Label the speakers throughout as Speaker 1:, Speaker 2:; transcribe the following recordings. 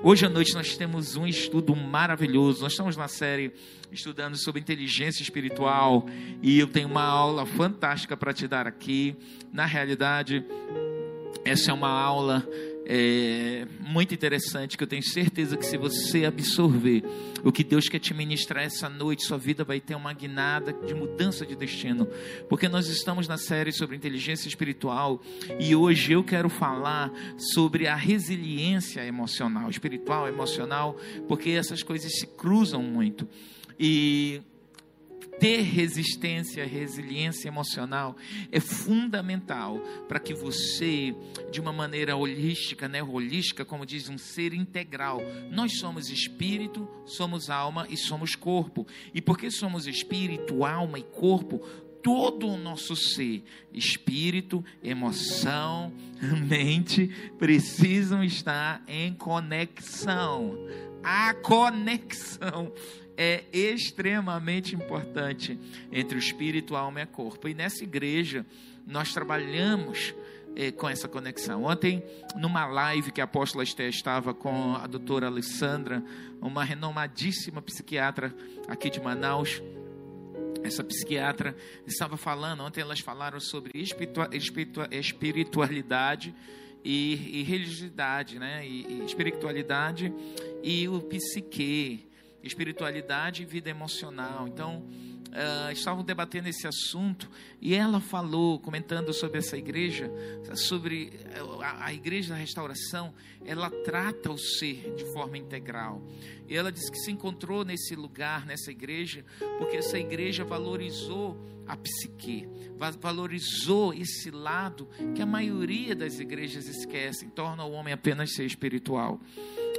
Speaker 1: Hoje à noite nós temos um estudo maravilhoso. Nós estamos na série estudando sobre inteligência espiritual e eu tenho uma aula fantástica para te dar aqui. Na realidade, essa é uma aula é, muito interessante que eu tenho certeza que se você absorver o que Deus quer te ministrar essa noite, sua vida vai ter uma guinada de mudança de destino, porque nós estamos na série sobre inteligência espiritual e hoje eu quero falar sobre a resiliência emocional, espiritual, emocional, porque essas coisas se cruzam muito. E ter resistência, resiliência emocional é fundamental para que você, de uma maneira holística, né, holística, como diz um ser integral, nós somos espírito, somos alma e somos corpo. E porque somos espírito, alma e corpo, todo o nosso ser, espírito, emoção, mente, precisam estar em conexão. A conexão é extremamente importante entre o espírito, alma e corpo. E nessa igreja, nós trabalhamos é, com essa conexão. Ontem, numa live que a apóstola Esté estava com a doutora Alessandra, uma renomadíssima psiquiatra aqui de Manaus, essa psiquiatra estava falando, ontem elas falaram sobre espiritualidade e, e religiosidade, né? E, e espiritualidade e o psique, espiritualidade e vida emocional. Então, uh, estavam debatendo esse assunto e ela falou, comentando sobre essa igreja, sobre a, a igreja da restauração, ela trata o ser de forma integral. E ela disse que se encontrou nesse lugar, nessa igreja, porque essa igreja valorizou a psique, valorizou esse lado que a maioria das igrejas esquecem, torna o homem apenas ser espiritual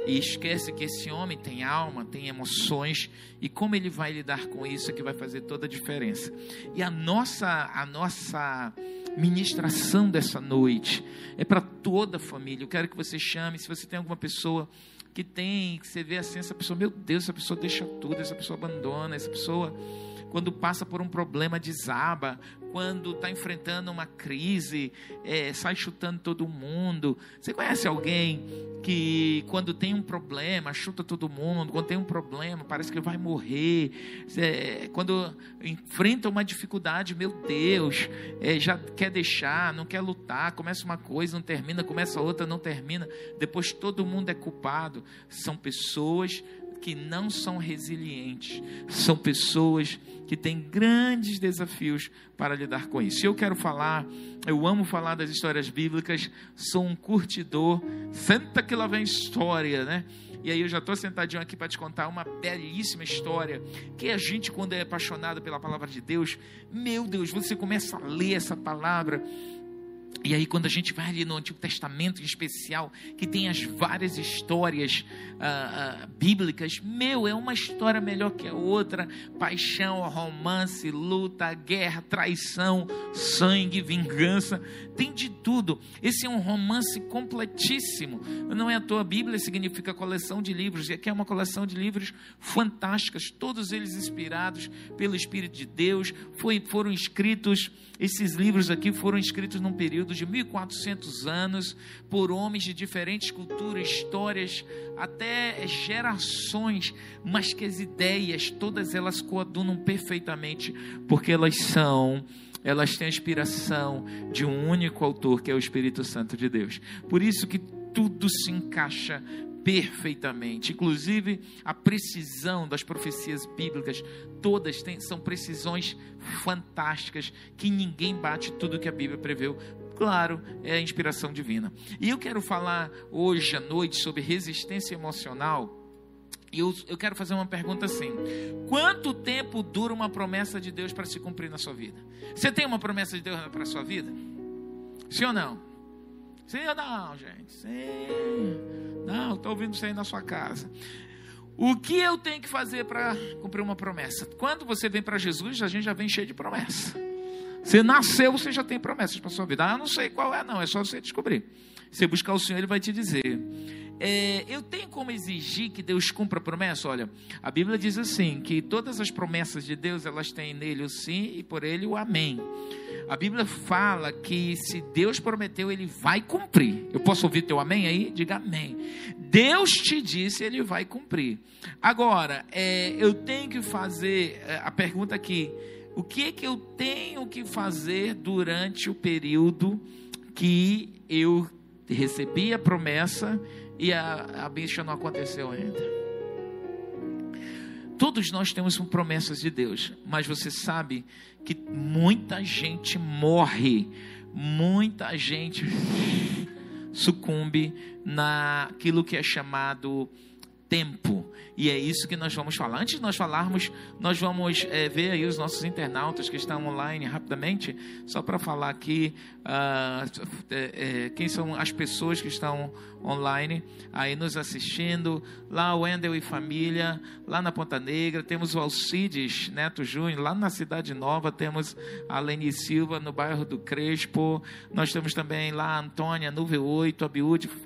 Speaker 1: e esquece que esse homem tem alma, tem emoções e como ele vai lidar com isso é que vai fazer toda a diferença. E a nossa a nossa ministração dessa noite é para toda a família. Eu quero que você chame, se você tem alguma pessoa que tem, que você vê assim, essa pessoa, meu Deus, essa pessoa deixa tudo, essa pessoa abandona, essa pessoa quando passa por um problema desaba, quando está enfrentando uma crise, é, sai chutando todo mundo. Você conhece alguém que, quando tem um problema, chuta todo mundo? Quando tem um problema, parece que vai morrer. É, quando enfrenta uma dificuldade, meu Deus, é, já quer deixar, não quer lutar. Começa uma coisa, não termina, começa outra, não termina. Depois todo mundo é culpado. São pessoas que não são resilientes, são pessoas que têm grandes desafios para lidar com isso. Eu quero falar, eu amo falar das histórias bíblicas, sou um curtidor, senta que lá vem história, né? E aí eu já estou sentadinho aqui para te contar uma belíssima história que a gente, quando é apaixonado pela palavra de Deus, meu Deus, você começa a ler essa palavra e aí, quando a gente vai ali no Antigo Testamento em especial, que tem as várias histórias uh, uh, bíblicas, meu, é uma história melhor que a outra: paixão, romance, luta, guerra, traição, sangue, vingança, tem de tudo. Esse é um romance completíssimo. Não é à toa, a Bíblia significa coleção de livros, e aqui é uma coleção de livros fantásticas, todos eles inspirados pelo Espírito de Deus, foi, foram escritos, esses livros aqui foram escritos num período período de 1400 anos, por homens de diferentes culturas, histórias, até gerações, mas que as ideias, todas elas coadunam perfeitamente, porque elas são elas têm a inspiração de um único autor, que é o Espírito Santo de Deus. Por isso que tudo se encaixa perfeitamente. Inclusive, a precisão das profecias bíblicas, todas têm, são precisões fantásticas, que ninguém bate tudo que a Bíblia preveu claro, é a inspiração divina. E eu quero falar hoje à noite sobre resistência emocional. E eu, eu quero fazer uma pergunta assim: quanto tempo dura uma promessa de Deus para se cumprir na sua vida? Você tem uma promessa de Deus para a sua vida? Sim ou não? Sim ou não, gente? Sim. Não, estou ouvindo isso aí na sua casa. O que eu tenho que fazer para cumprir uma promessa? Quando você vem para Jesus, a gente já vem cheio de promessa. Você nasceu, você já tem promessas para sua vida. Ah, não sei qual é, não. É só você descobrir. Você buscar o Senhor, Ele vai te dizer. É, eu tenho como exigir que Deus cumpra a promessa? Olha, a Bíblia diz assim: que todas as promessas de Deus elas têm nele o sim e por ele o amém. A Bíblia fala que se Deus prometeu, ele vai cumprir. Eu posso ouvir teu amém aí? Diga amém. Deus te disse, Ele vai cumprir. Agora, é, eu tenho que fazer é, a pergunta aqui: o que é que eu tenho que fazer durante o período que eu recebi a promessa e a, a bicha não aconteceu ainda? Todos nós temos promessas de Deus, mas você sabe que muita gente morre, muita gente sucumbe naquilo que é chamado tempo. E é isso que nós vamos falar. Antes de nós falarmos, nós vamos é, ver aí os nossos internautas que estão online rapidamente, só para falar aqui uh, é, é, quem são as pessoas que estão online aí nos assistindo. Lá o Wendel e família, lá na Ponta Negra, temos o Alcides Neto Júnior, lá na Cidade Nova, temos a Leni Silva no bairro do Crespo. Nós temos também lá a Antônia no V8,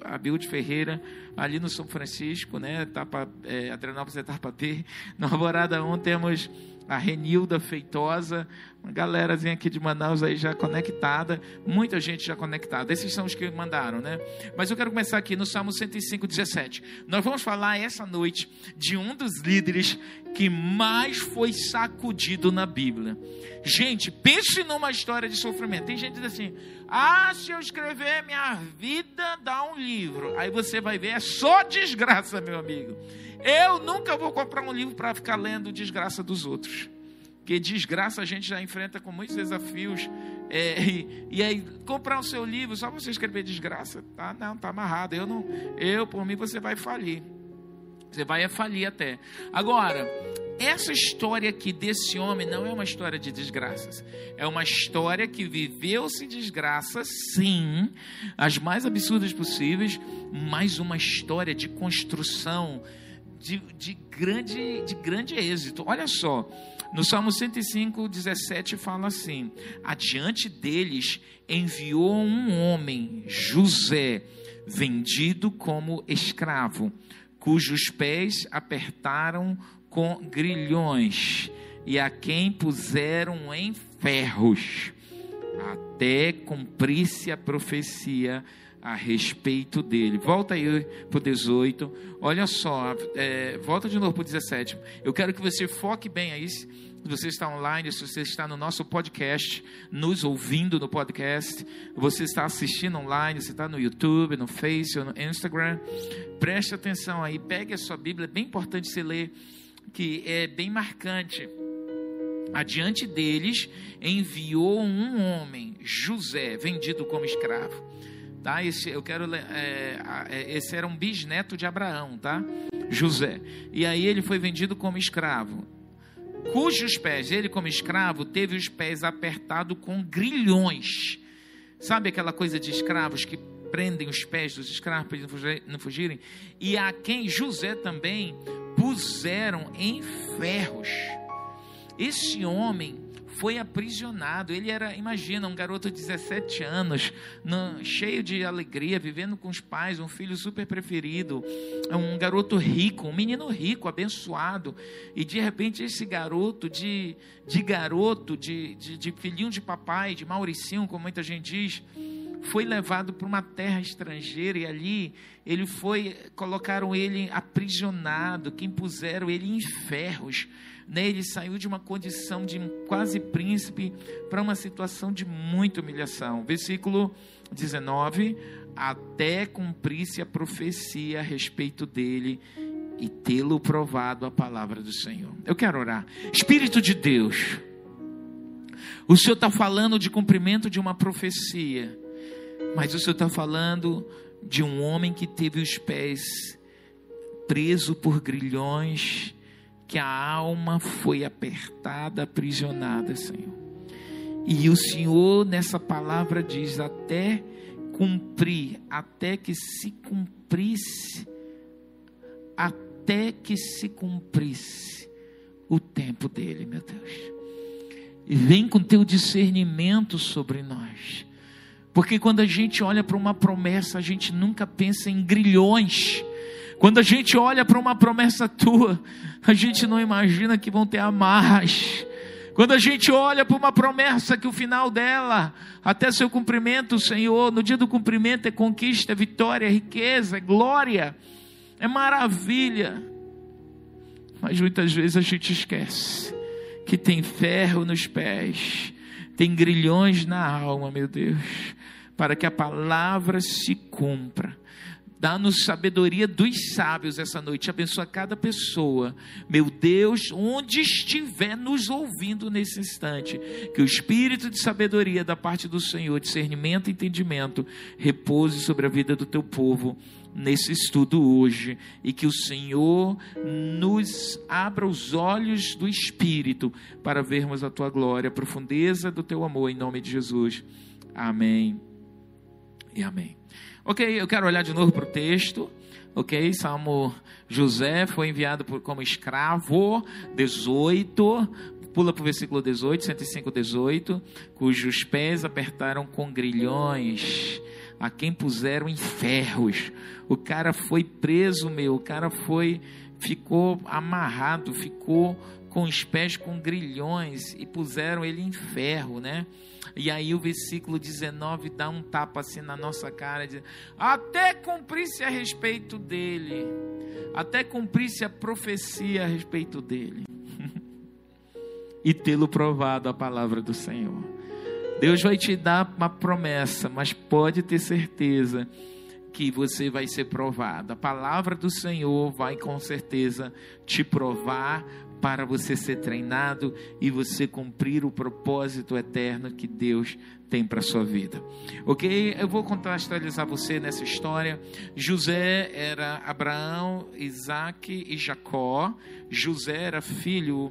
Speaker 1: a Biúde, Ferreira, ali no São Francisco, né? Tapa, é, Adrianópolis é Tarpatê. No Alvorada 1 temos a Renilda Feitosa, uma galerazinha aqui de Manaus aí já conectada, muita gente já conectada. Esses são os que mandaram, né? Mas eu quero começar aqui no Salmo 105, 17. Nós vamos falar essa noite de um dos líderes que mais foi sacudido na Bíblia. Gente, pense numa história de sofrimento. Tem gente que diz assim: ah, se eu escrever minha vida, dá um livro. Aí você vai ver, é só desgraça, meu amigo. Eu nunca vou comprar um livro para ficar lendo desgraça dos outros. Porque desgraça a gente já enfrenta com muitos desafios. É, e, e, aí, comprar o seu livro, só você escrever desgraça, tá? Não, tá amarrado. Eu não, eu, por mim, você vai falir. Você vai falir até. Agora, essa história aqui desse homem não é uma história de desgraças. É uma história que viveu-se desgraças, sim, as mais absurdas possíveis, mas uma história de construção de, de, grande, de grande êxito. Olha só, no Salmo 105, 17 fala assim: Adiante deles enviou um homem, José, vendido como escravo, cujos pés apertaram com grilhões e a quem puseram em ferros, até cumprisse a profecia a respeito dele. Volta aí para o 18. Olha só, é, volta de novo para o 17. Eu quero que você foque bem aí. Se você está online, se você está no nosso podcast, nos ouvindo no podcast, você está assistindo online, você está no YouTube, no Face, no Instagram, preste atenção aí, pegue a sua Bíblia, é bem importante você ler, que é bem marcante. Adiante deles enviou um homem, José, vendido como escravo tá? Esse, eu quero, é, é, esse era um bisneto de Abraão, tá? José. E aí ele foi vendido como escravo, cujos pés, ele como escravo, teve os pés apertados com grilhões. Sabe aquela coisa de escravos que prendem os pés dos escravos para eles não fugirem? E a quem José também puseram em ferros. Esse homem foi aprisionado. Ele era, imagina, um garoto de 17 anos, no, cheio de alegria, vivendo com os pais, um filho super preferido, um garoto rico, um menino rico, abençoado. E de repente esse garoto, de, de garoto, de, de, de filhinho de papai, de Mauricinho, como muita gente diz, foi levado para uma terra estrangeira e ali ele foi colocaram ele aprisionado, que impuseram ele em ferros né? Ele saiu de uma condição de quase príncipe para uma situação de muita humilhação. Versículo 19: Até cumprisse a profecia a respeito dele e tê-lo provado a palavra do Senhor. Eu quero orar. Espírito de Deus, o Senhor está falando de cumprimento de uma profecia, mas o Senhor está falando de um homem que teve os pés preso por grilhões que a alma foi apertada, aprisionada, Senhor. E o Senhor, nessa palavra, diz: até cumprir, até que se cumprisse, até que se cumprisse o tempo dele, meu Deus. E vem com teu discernimento sobre nós. Porque quando a gente olha para uma promessa, a gente nunca pensa em grilhões quando a gente olha para uma promessa tua, a gente não imagina que vão ter amarras. Quando a gente olha para uma promessa que o final dela, até seu cumprimento, Senhor, no dia do cumprimento é conquista, é vitória, é riqueza, é glória. é maravilha. Mas muitas vezes a gente esquece que tem ferro nos pés, tem grilhões na alma, meu Deus, para que a palavra se cumpra. Dá-nos sabedoria dos sábios essa noite. Abençoa cada pessoa. Meu Deus, onde estiver nos ouvindo nesse instante, que o espírito de sabedoria da parte do Senhor, discernimento e entendimento, repouse sobre a vida do teu povo nesse estudo hoje e que o Senhor nos abra os olhos do espírito para vermos a tua glória, a profundeza do teu amor em nome de Jesus. Amém. E amém. Ok, eu quero olhar de novo para o texto. Ok, Salmo José foi enviado por, como escravo, 18, pula para o versículo 18, 105, 18, cujos pés apertaram com grilhões a quem puseram em ferros. O cara foi preso, meu, o cara foi, ficou amarrado, ficou com os pés com grilhões e puseram ele em ferro, né? E aí o versículo 19 dá um tapa assim na nossa cara, diz, até cumprisse a respeito dele, até cumprisse a profecia a respeito dele. e tê-lo provado a palavra do Senhor. Deus vai te dar uma promessa, mas pode ter certeza que você vai ser provado. A palavra do Senhor vai com certeza te provar para você ser treinado e você cumprir o propósito eterno que Deus tem para sua vida. OK? Eu vou contextualizar você nessa história. José era Abraão, Isaac e Jacó. José era filho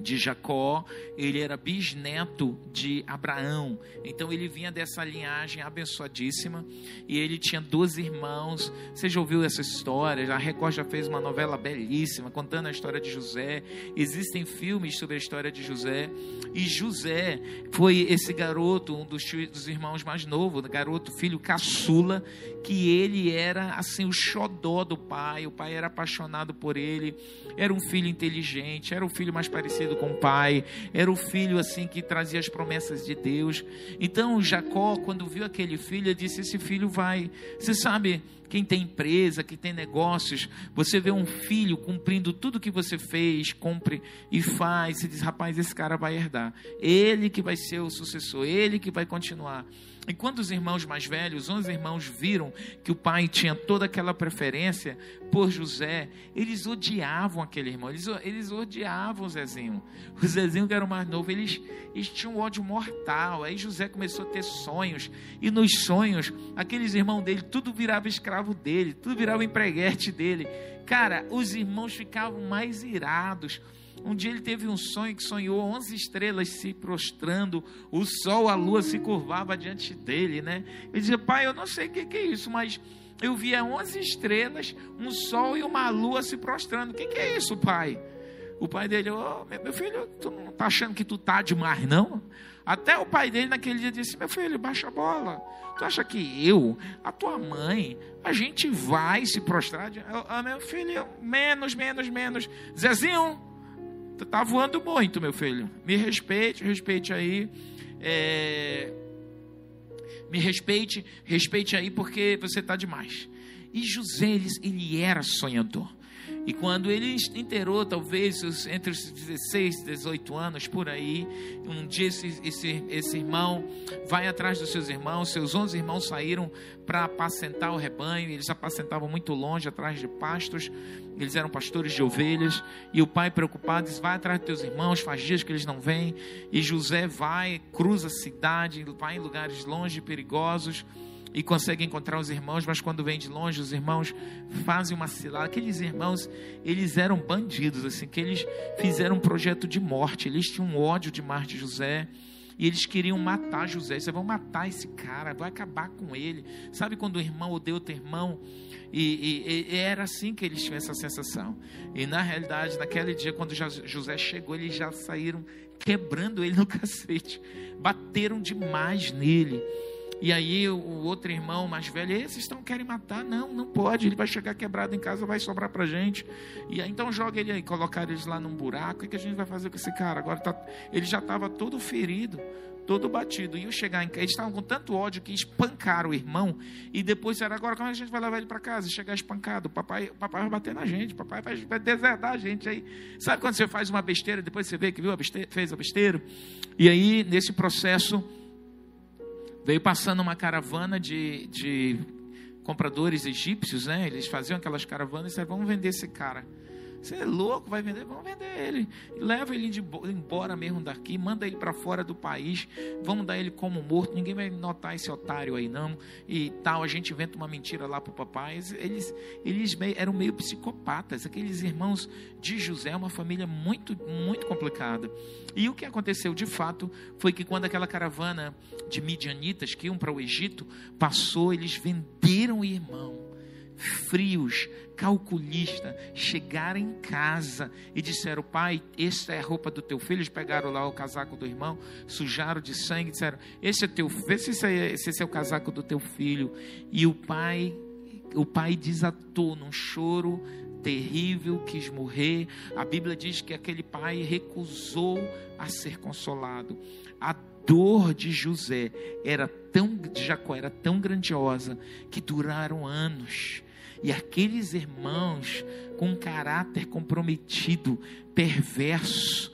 Speaker 1: de Jacó, ele era bisneto de Abraão. Então ele vinha dessa linhagem abençoadíssima e ele tinha 12 irmãos. Você já ouviu essa história? A Record já fez uma novela belíssima contando a história de José. Existem filmes sobre a história de José. E José foi esse garoto, um dos, dos irmãos mais novos, garoto, filho caçula, que ele era assim o xodó do pai. O pai era apaixonado por ele. Era um filho inteligente, era o filho mais parecido com o pai, era o filho assim que trazia as promessas de Deus. Então Jacó, quando viu aquele filho, disse: Esse filho vai. Você sabe, quem tem empresa, quem tem negócios, você vê um filho cumprindo tudo que você fez, cumpre e faz, e diz: Rapaz, esse cara vai herdar. Ele que vai ser o sucessor, ele que vai continuar. E quando os irmãos mais velhos, os irmãos viram que o pai tinha toda aquela preferência por José, eles odiavam aquele irmão, eles, eles odiavam o Zezinho. O Zezinho, que era o mais novo, eles, eles tinham um ódio mortal. Aí José começou a ter sonhos, e nos sonhos, aqueles irmãos dele, tudo virava escravo dele, tudo virava empreguete dele. Cara, os irmãos ficavam mais irados um dia ele teve um sonho que sonhou 11 estrelas se prostrando, o sol, a lua se curvava diante dele, né? Ele dizia: Pai, eu não sei o que, é isso, mas eu via 11 estrelas, um sol e uma lua se prostrando. O que, que é isso, pai? O pai dele, oh, meu filho, tu não está achando que tu tá demais, não? Até o pai dele naquele dia disse: Meu filho, baixa a bola. Tu acha que eu, a tua mãe, a gente vai se prostrar? Ah, meu filho, menos, menos, menos. Zezinho, tá voando muito, meu filho. Me respeite, respeite aí. É... Me respeite, respeite aí, porque você está demais. E José, ele, ele era sonhador. E quando ele inteirou, talvez entre os 16 e 18 anos, por aí, um dia esse, esse, esse irmão vai atrás dos seus irmãos, seus 11 irmãos saíram para apacentar o rebanho, eles apacentavam muito longe, atrás de pastos, eles eram pastores de ovelhas, e o pai preocupado diz, vai atrás dos teus irmãos, faz dias que eles não vêm, e José vai, cruza a cidade, vai em lugares longe perigosos, e consegue encontrar os irmãos, mas quando vem de longe, os irmãos fazem uma cilada. Aqueles irmãos, eles eram bandidos, assim, que eles fizeram um projeto de morte, eles tinham um ódio de Marte José. E eles queriam matar José. Vocês vão matar esse cara, vai acabar com ele. Sabe quando o irmão odeia outro irmão? E, e, e, era assim que eles tinham essa sensação. E na realidade, naquele dia, quando José chegou, eles já saíram quebrando ele no cacete. Bateram demais nele. E aí o outro irmão mais velho, vocês estão querem matar? Não, não pode. Ele vai chegar quebrado em casa, vai sobrar pra gente. E aí então joga ele aí, colocar eles lá num buraco. O que a gente vai fazer com esse cara? Agora tá, ele já estava todo ferido todo batido. E eu chegar em casa, eles estavam com tanto ódio que espancaram o irmão. E depois era agora como é a gente vai levar ele para casa? Chegar espancado. Papai, papai vai bater na gente, papai vai, vai a gente aí. Sabe quando você faz uma besteira, depois você vê que viu a besteira, fez a besteira? E aí, nesse processo, veio passando uma caravana de, de compradores egípcios, né? Eles faziam aquelas caravanas e disseram, vamos vender esse cara. Você é louco, vai vender? Vamos vender ele. Leva ele embora mesmo daqui, manda ele para fora do país, vamos dar ele como morto, ninguém vai notar esse otário aí não. E tal, a gente inventa uma mentira lá para o papai. Eles, eles eram meio psicopatas, aqueles irmãos de José, uma família muito, muito complicada. E o que aconteceu de fato foi que quando aquela caravana de midianitas que iam para o Egito passou, eles venderam o irmão frios, calculista, chegaram em casa e disseram: Pai, esta é a roupa do teu filho. Eles pegaram lá o casaco do irmão, sujaram de sangue, disseram: Esse é teu, vê se esse é, esse é o casaco do teu filho. E o pai, o pai desatou num choro terrível, quis morrer. A Bíblia diz que aquele pai recusou a ser consolado. A dor de José era tão de Jacó era tão grandiosa que duraram anos. E aqueles irmãos com caráter comprometido, perverso,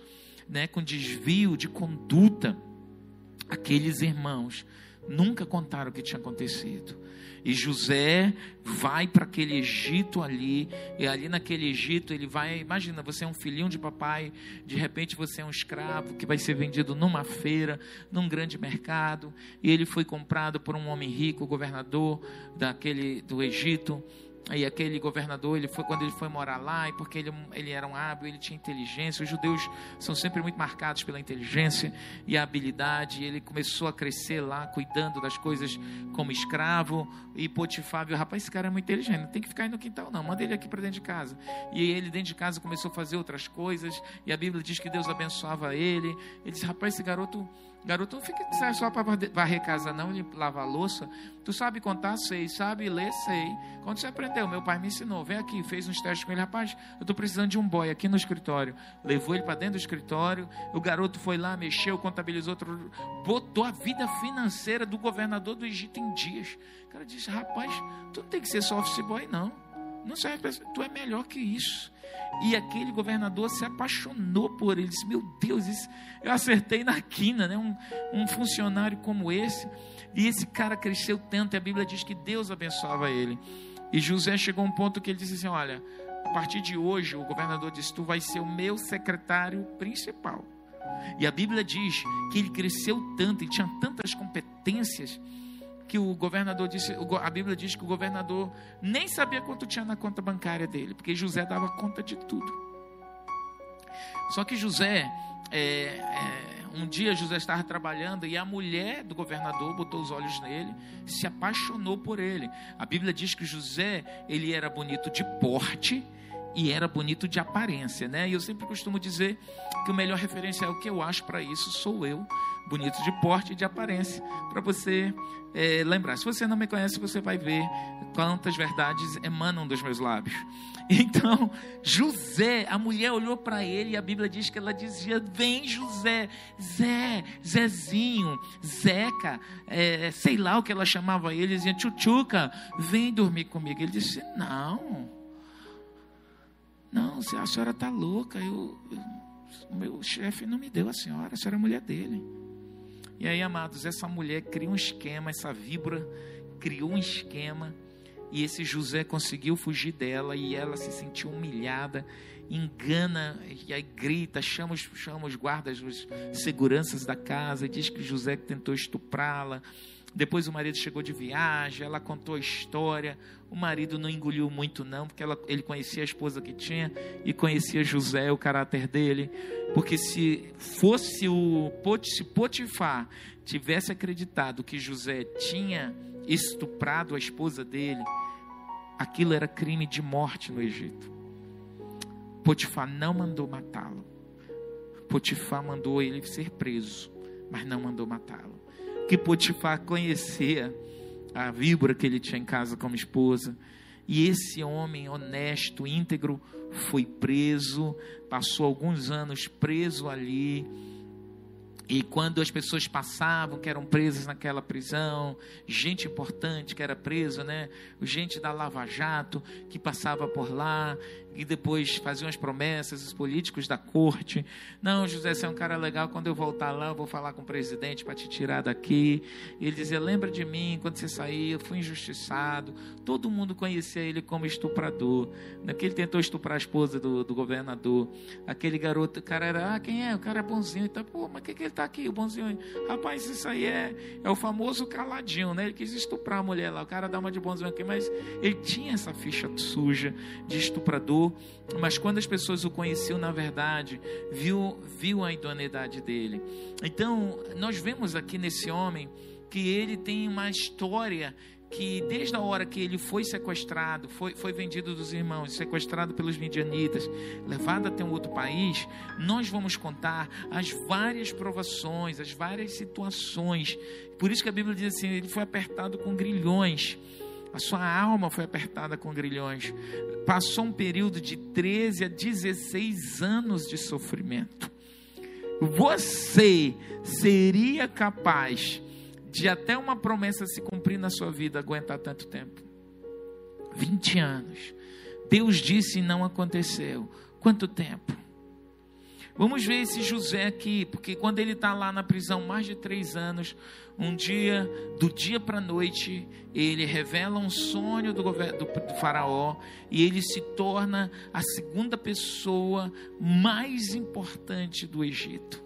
Speaker 1: né, com desvio de conduta, aqueles irmãos nunca contaram o que tinha acontecido. E José vai para aquele Egito ali, e ali naquele Egito ele vai. Imagina, você é um filhinho de papai, de repente você é um escravo que vai ser vendido numa feira, num grande mercado, e ele foi comprado por um homem rico, governador daquele do Egito. E aquele governador, ele foi quando ele foi morar lá, e porque ele, ele era um hábil, ele tinha inteligência. Os judeus são sempre muito marcados pela inteligência e a habilidade. Ele começou a crescer lá, cuidando das coisas como escravo. E Potifar viu, rapaz, esse cara é muito inteligente, não tem que ficar aí no quintal, não. Manda ele aqui para dentro de casa. E ele, dentro de casa, começou a fazer outras coisas. E a Bíblia diz que Deus abençoava ele. Ele disse, rapaz, esse garoto Garoto, não fica só para varrer casa, não, lavar louça. Tu sabe contar? Sei. Sabe ler? Sei. Quando você aprendeu? Meu pai me ensinou. Vem aqui, fez uns testes com ele. Rapaz, eu estou precisando de um boy aqui no escritório. Levou ele para dentro do escritório. O garoto foi lá, mexeu, contabilizou, botou a vida financeira do governador do Egito em dias. O cara disse: Rapaz, tu não tem que ser só office boy, não. Não serve, tu é melhor que isso. E aquele governador se apaixonou por ele. Disse: Meu Deus, isso, eu acertei na quina, né? Um, um funcionário como esse. E esse cara cresceu tanto. E a Bíblia diz que Deus abençoava ele. E José chegou a um ponto que ele disse assim: Olha, a partir de hoje, o governador disse: Tu vai ser o meu secretário principal. E a Bíblia diz que ele cresceu tanto, ele tinha tantas competências que o governador disse, a Bíblia diz que o governador nem sabia quanto tinha na conta bancária dele, porque José dava conta de tudo. Só que José, é, é, um dia José estava trabalhando e a mulher do governador botou os olhos nele, se apaixonou por ele. A Bíblia diz que José, ele era bonito de porte, e era bonito de aparência, né? E eu sempre costumo dizer que o melhor referencial que eu acho para isso sou eu, bonito de porte e de aparência, para você é, lembrar. Se você não me conhece, você vai ver quantas verdades emanam dos meus lábios. Então, José, a mulher olhou para ele e a Bíblia diz que ela dizia: Vem, José, Zé, Zezinho, Zeca, é, sei lá o que ela chamava ele, dizia: Tchutchuca, vem dormir comigo. Ele disse: Não não, a senhora está louca. Eu, eu, meu chefe não me deu a senhora, a senhora é mulher dele. E aí, amados, essa mulher criou um esquema, essa víbora criou um esquema. E esse José conseguiu fugir dela e ela se sentiu humilhada, engana e aí grita, chama os, chama os guardas, os seguranças da casa, diz que José tentou estuprá-la. Depois o marido chegou de viagem, ela contou a história. O marido não engoliu muito, não, porque ela, ele conhecia a esposa que tinha e conhecia José, o caráter dele. Porque se fosse o se Potifar tivesse acreditado que José tinha estuprado a esposa dele, aquilo era crime de morte no Egito. Potifar não mandou matá-lo. Potifar mandou ele ser preso, mas não mandou matá-lo que Potifar conhecia a víbora que ele tinha em casa como esposa. E esse homem honesto, íntegro, foi preso, passou alguns anos preso ali. E quando as pessoas passavam, que eram presas naquela prisão, gente importante que era preso, né? Gente da Lava Jato que passava por lá, e depois faziam as promessas, os políticos da corte. Não, José, você é um cara legal, quando eu voltar lá, eu vou falar com o presidente para te tirar daqui. E ele dizia: Lembra de mim, quando você saiu, eu fui injustiçado. Todo mundo conhecia ele como estuprador. Porque ele tentou estuprar a esposa do, do governador. Aquele garoto, o cara era, ah, quem é? O cara é bonzinho. Então, pô, mas que, que ele está aqui, o bonzinho? Rapaz, isso aí é, é o famoso caladinho, né? Ele quis estuprar a mulher lá. O cara dá uma de bonzinho aqui, mas ele tinha essa ficha suja de estuprador mas quando as pessoas o conheciam na verdade, viu, viu a idoneidade dele. Então, nós vemos aqui nesse homem que ele tem uma história que desde a hora que ele foi sequestrado, foi, foi vendido dos irmãos, sequestrado pelos midianitas, levado até um outro país, nós vamos contar as várias provações, as várias situações. Por isso que a Bíblia diz assim: ele foi apertado com grilhões. A sua alma foi apertada com grilhões. Passou um período de 13 a 16 anos de sofrimento. Você seria capaz de até uma promessa se cumprir na sua vida aguentar tanto tempo? 20 anos. Deus disse e não aconteceu. Quanto tempo? Vamos ver esse José aqui, porque quando ele está lá na prisão mais de três anos, um dia, do dia para a noite, ele revela um sonho do, do, do faraó e ele se torna a segunda pessoa mais importante do Egito.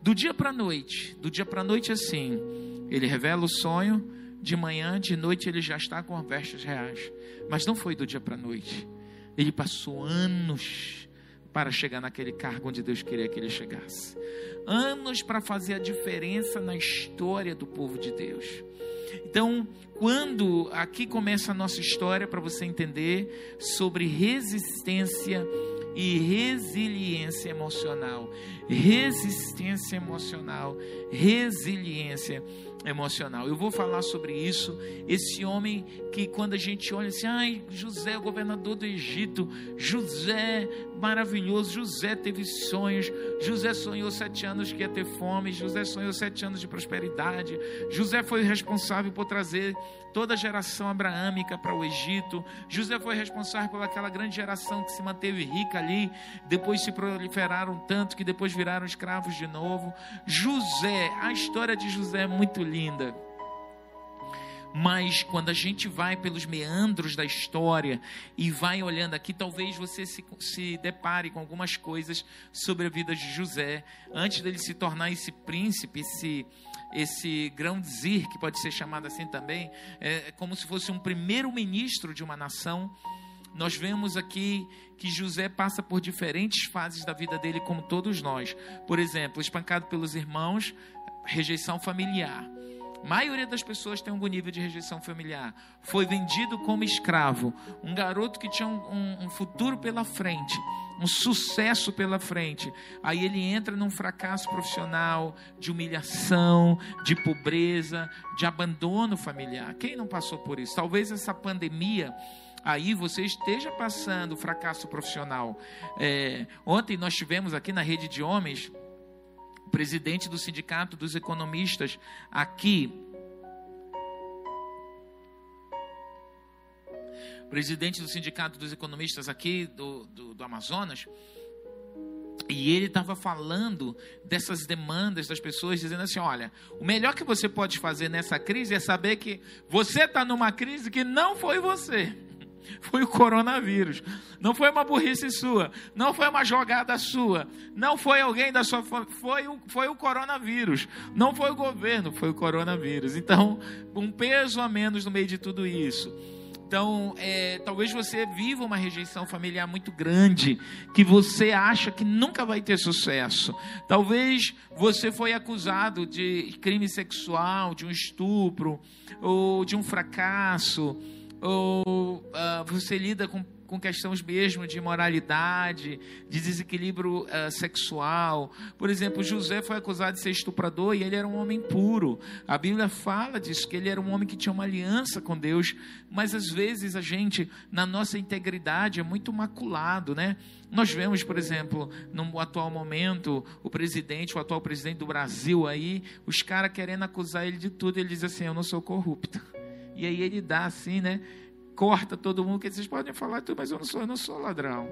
Speaker 1: Do dia para a noite, do dia para a noite assim, ele revela o sonho, de manhã, de noite ele já está com vestes reais. Mas não foi do dia para a noite. Ele passou anos para chegar naquele cargo onde Deus queria que ele chegasse. Anos para fazer a diferença na história do povo de Deus. Então, quando aqui começa a nossa história para você entender sobre resistência e resiliência emocional. Resistência emocional, resiliência emocional. Eu vou falar sobre isso. Esse homem que, quando a gente olha assim, ai, José, o governador do Egito, José, maravilhoso, José teve sonhos, José sonhou sete anos que ia ter fome, José sonhou sete anos de prosperidade, José foi responsável por trazer toda a geração abraâmica para o Egito, José foi responsável por aquela grande geração que se manteve rica ali, depois se proliferaram tanto que depois viraram escravos de novo. José, a história de José é muito linda. Mas quando a gente vai pelos meandros da história e vai olhando aqui, talvez você se, se depare com algumas coisas sobre a vida de José, antes dele se tornar esse príncipe, esse, esse grão-zir, que pode ser chamado assim também, é como se fosse um primeiro-ministro de uma nação. Nós vemos aqui que José passa por diferentes fases da vida dele, como todos nós. Por exemplo, espancado pelos irmãos, rejeição familiar maioria das pessoas tem algum nível de rejeição familiar. Foi vendido como escravo. Um garoto que tinha um, um, um futuro pela frente, um sucesso pela frente. Aí ele entra num fracasso profissional, de humilhação, de pobreza, de abandono familiar. Quem não passou por isso? Talvez essa pandemia aí você esteja passando fracasso profissional. É, ontem nós tivemos aqui na rede de homens presidente do Sindicato dos Economistas aqui, presidente do Sindicato dos Economistas aqui do, do, do Amazonas, e ele estava falando dessas demandas das pessoas, dizendo assim: olha, o melhor que você pode fazer nessa crise é saber que você está numa crise que não foi você foi o coronavírus. Não foi uma burrice sua, não foi uma jogada sua, não foi alguém da sua família, foi o, foi o coronavírus. Não foi o governo, foi o coronavírus. Então, um peso a menos no meio de tudo isso. Então, é, talvez você viva uma rejeição familiar muito grande, que você acha que nunca vai ter sucesso. Talvez você foi acusado de crime sexual, de um estupro, ou de um fracasso ou uh, você lida com, com questões mesmo de moralidade, de desequilíbrio uh, sexual. Por exemplo, José foi acusado de ser estuprador e ele era um homem puro. A Bíblia fala disso, que ele era um homem que tinha uma aliança com Deus, mas às vezes a gente, na nossa integridade, é muito maculado, né? Nós vemos, por exemplo, no atual momento, o presidente, o atual presidente do Brasil aí, os caras querendo acusar ele de tudo, ele diz assim: Eu não sou corrupto. E aí ele dá assim, né? Corta todo mundo, que vocês podem falar mas eu não sou, eu não sou ladrão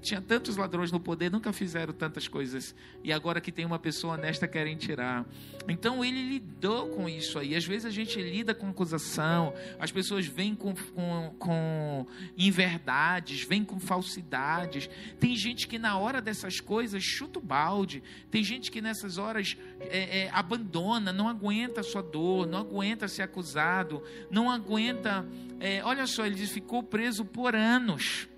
Speaker 1: tinha tantos ladrões no poder, nunca fizeram tantas coisas. E agora que tem uma pessoa honesta, querem tirar. Então ele lidou com isso aí. Às vezes a gente lida com acusação, as pessoas vêm com, com, com inverdades, vêm com falsidades. Tem gente que na hora dessas coisas chuta o balde. Tem gente que nessas horas é, é, abandona, não aguenta a sua dor, não aguenta ser acusado, não aguenta. É, olha só, ele ficou preso por anos.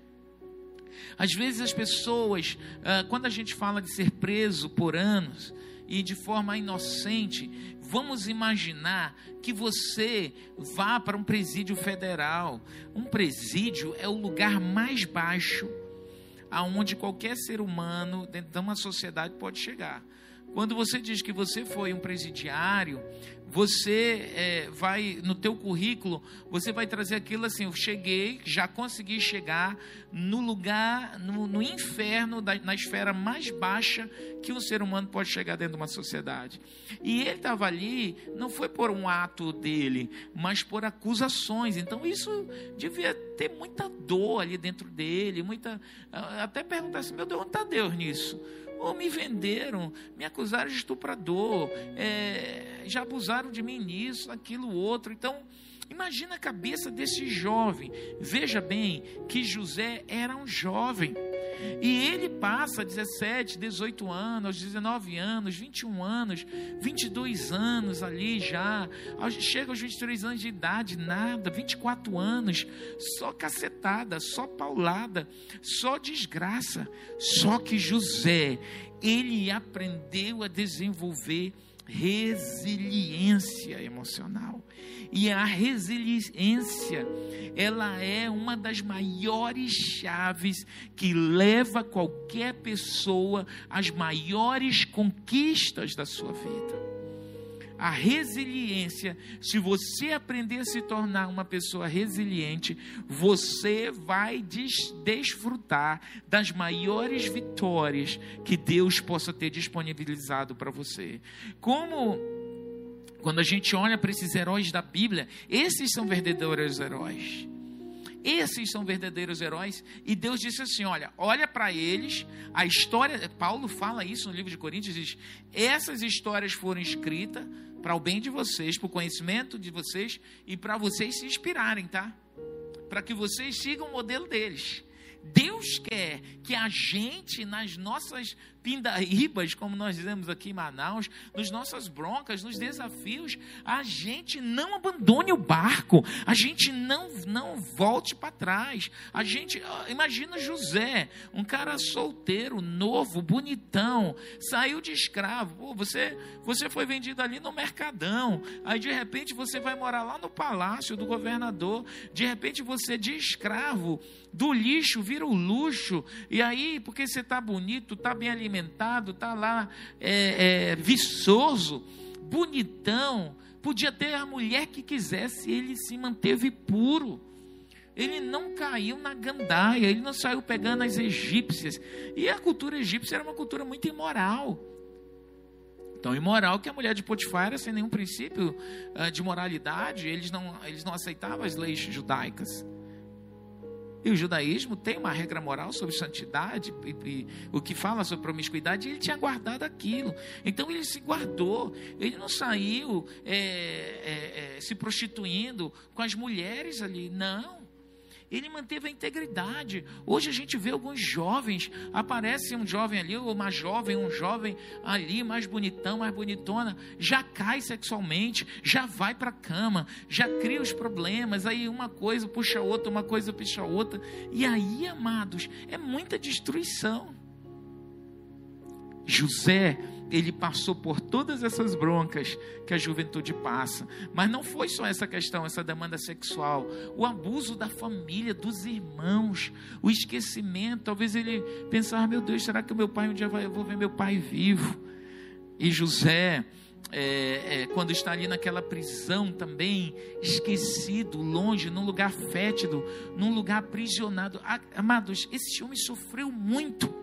Speaker 1: Às vezes as pessoas, ah, quando a gente fala de ser preso por anos e de forma inocente, vamos imaginar que você vá para um presídio federal. Um presídio é o lugar mais baixo aonde qualquer ser humano dentro de uma sociedade pode chegar. Quando você diz que você foi um presidiário, você é, vai, no teu currículo, você vai trazer aquilo assim, eu cheguei, já consegui chegar no lugar, no, no inferno, da, na esfera mais baixa que um ser humano pode chegar dentro de uma sociedade. E ele estava ali, não foi por um ato dele, mas por acusações. Então isso devia ter muita dor ali dentro dele, muita, até perguntar assim, meu Deus, onde está Deus nisso? ou me venderam, me acusaram de estuprador, é, já abusaram de mim nisso, aquilo, outro. Então, imagina a cabeça desse jovem. Veja bem que José era um jovem. E ele passa 17, 18 anos, 19 anos, 21 anos, 22 anos ali já. Chega aos 23 anos de idade, nada, 24 anos, só cacetada, só paulada, só desgraça. Só que José, ele aprendeu a desenvolver resiliência emocional. E a resiliência, ela é uma das maiores chaves que leva qualquer pessoa às maiores conquistas da sua vida a resiliência, se você aprender a se tornar uma pessoa resiliente, você vai des desfrutar das maiores vitórias que Deus possa ter disponibilizado para você. Como quando a gente olha para esses heróis da Bíblia, esses são verdadeiros heróis. Esses são verdadeiros heróis. E Deus disse assim: olha, olha para eles. A história, Paulo fala isso no livro de Coríntios, diz: essas histórias foram escritas para o bem de vocês, para o conhecimento de vocês e para vocês se inspirarem, tá? Para que vocês sigam o modelo deles. Deus quer que a gente, nas nossas pindaíbas, como nós dizemos aqui em Manaus, nas nossas broncas, nos desafios, a gente não abandone o barco, a gente não, não volte para trás. A gente, imagina José, um cara solteiro, novo, bonitão, saiu de escravo. Pô, você, você foi vendido ali no Mercadão, aí de repente você vai morar lá no palácio do governador, de repente você de escravo, do lixo vira o luxo, e aí, porque você está bonito, está bem alimentado, alimentado, está lá é, é, viçoso, bonitão, podia ter a mulher que quisesse, ele se manteve puro. Ele não caiu na gandaia, ele não saiu pegando as egípcias. E a cultura egípcia era uma cultura muito imoral. Tão imoral que a mulher de Potifar era sem nenhum princípio uh, de moralidade, eles não, eles não aceitavam as leis judaicas. E o judaísmo tem uma regra moral sobre santidade, e, e, o que fala sobre promiscuidade, ele tinha guardado aquilo. Então ele se guardou, ele não saiu é, é, é, se prostituindo com as mulheres ali, não ele manteve a integridade. Hoje a gente vê alguns jovens, aparece um jovem ali, ou uma jovem, um jovem ali, mais bonitão, mais bonitona, já cai sexualmente, já vai para a cama, já cria os problemas, aí uma coisa puxa outra, uma coisa puxa outra. E aí, amados, é muita destruição. José, ele passou por todas essas broncas que a juventude passa. Mas não foi só essa questão, essa demanda sexual, o abuso da família, dos irmãos, o esquecimento. Talvez ele pensava: meu Deus, será que meu pai um dia vai, eu vou ver meu pai vivo? E José, é, é, quando está ali naquela prisão também, esquecido, longe, num lugar fétido, num lugar aprisionado. Amados, esse homem sofreu muito.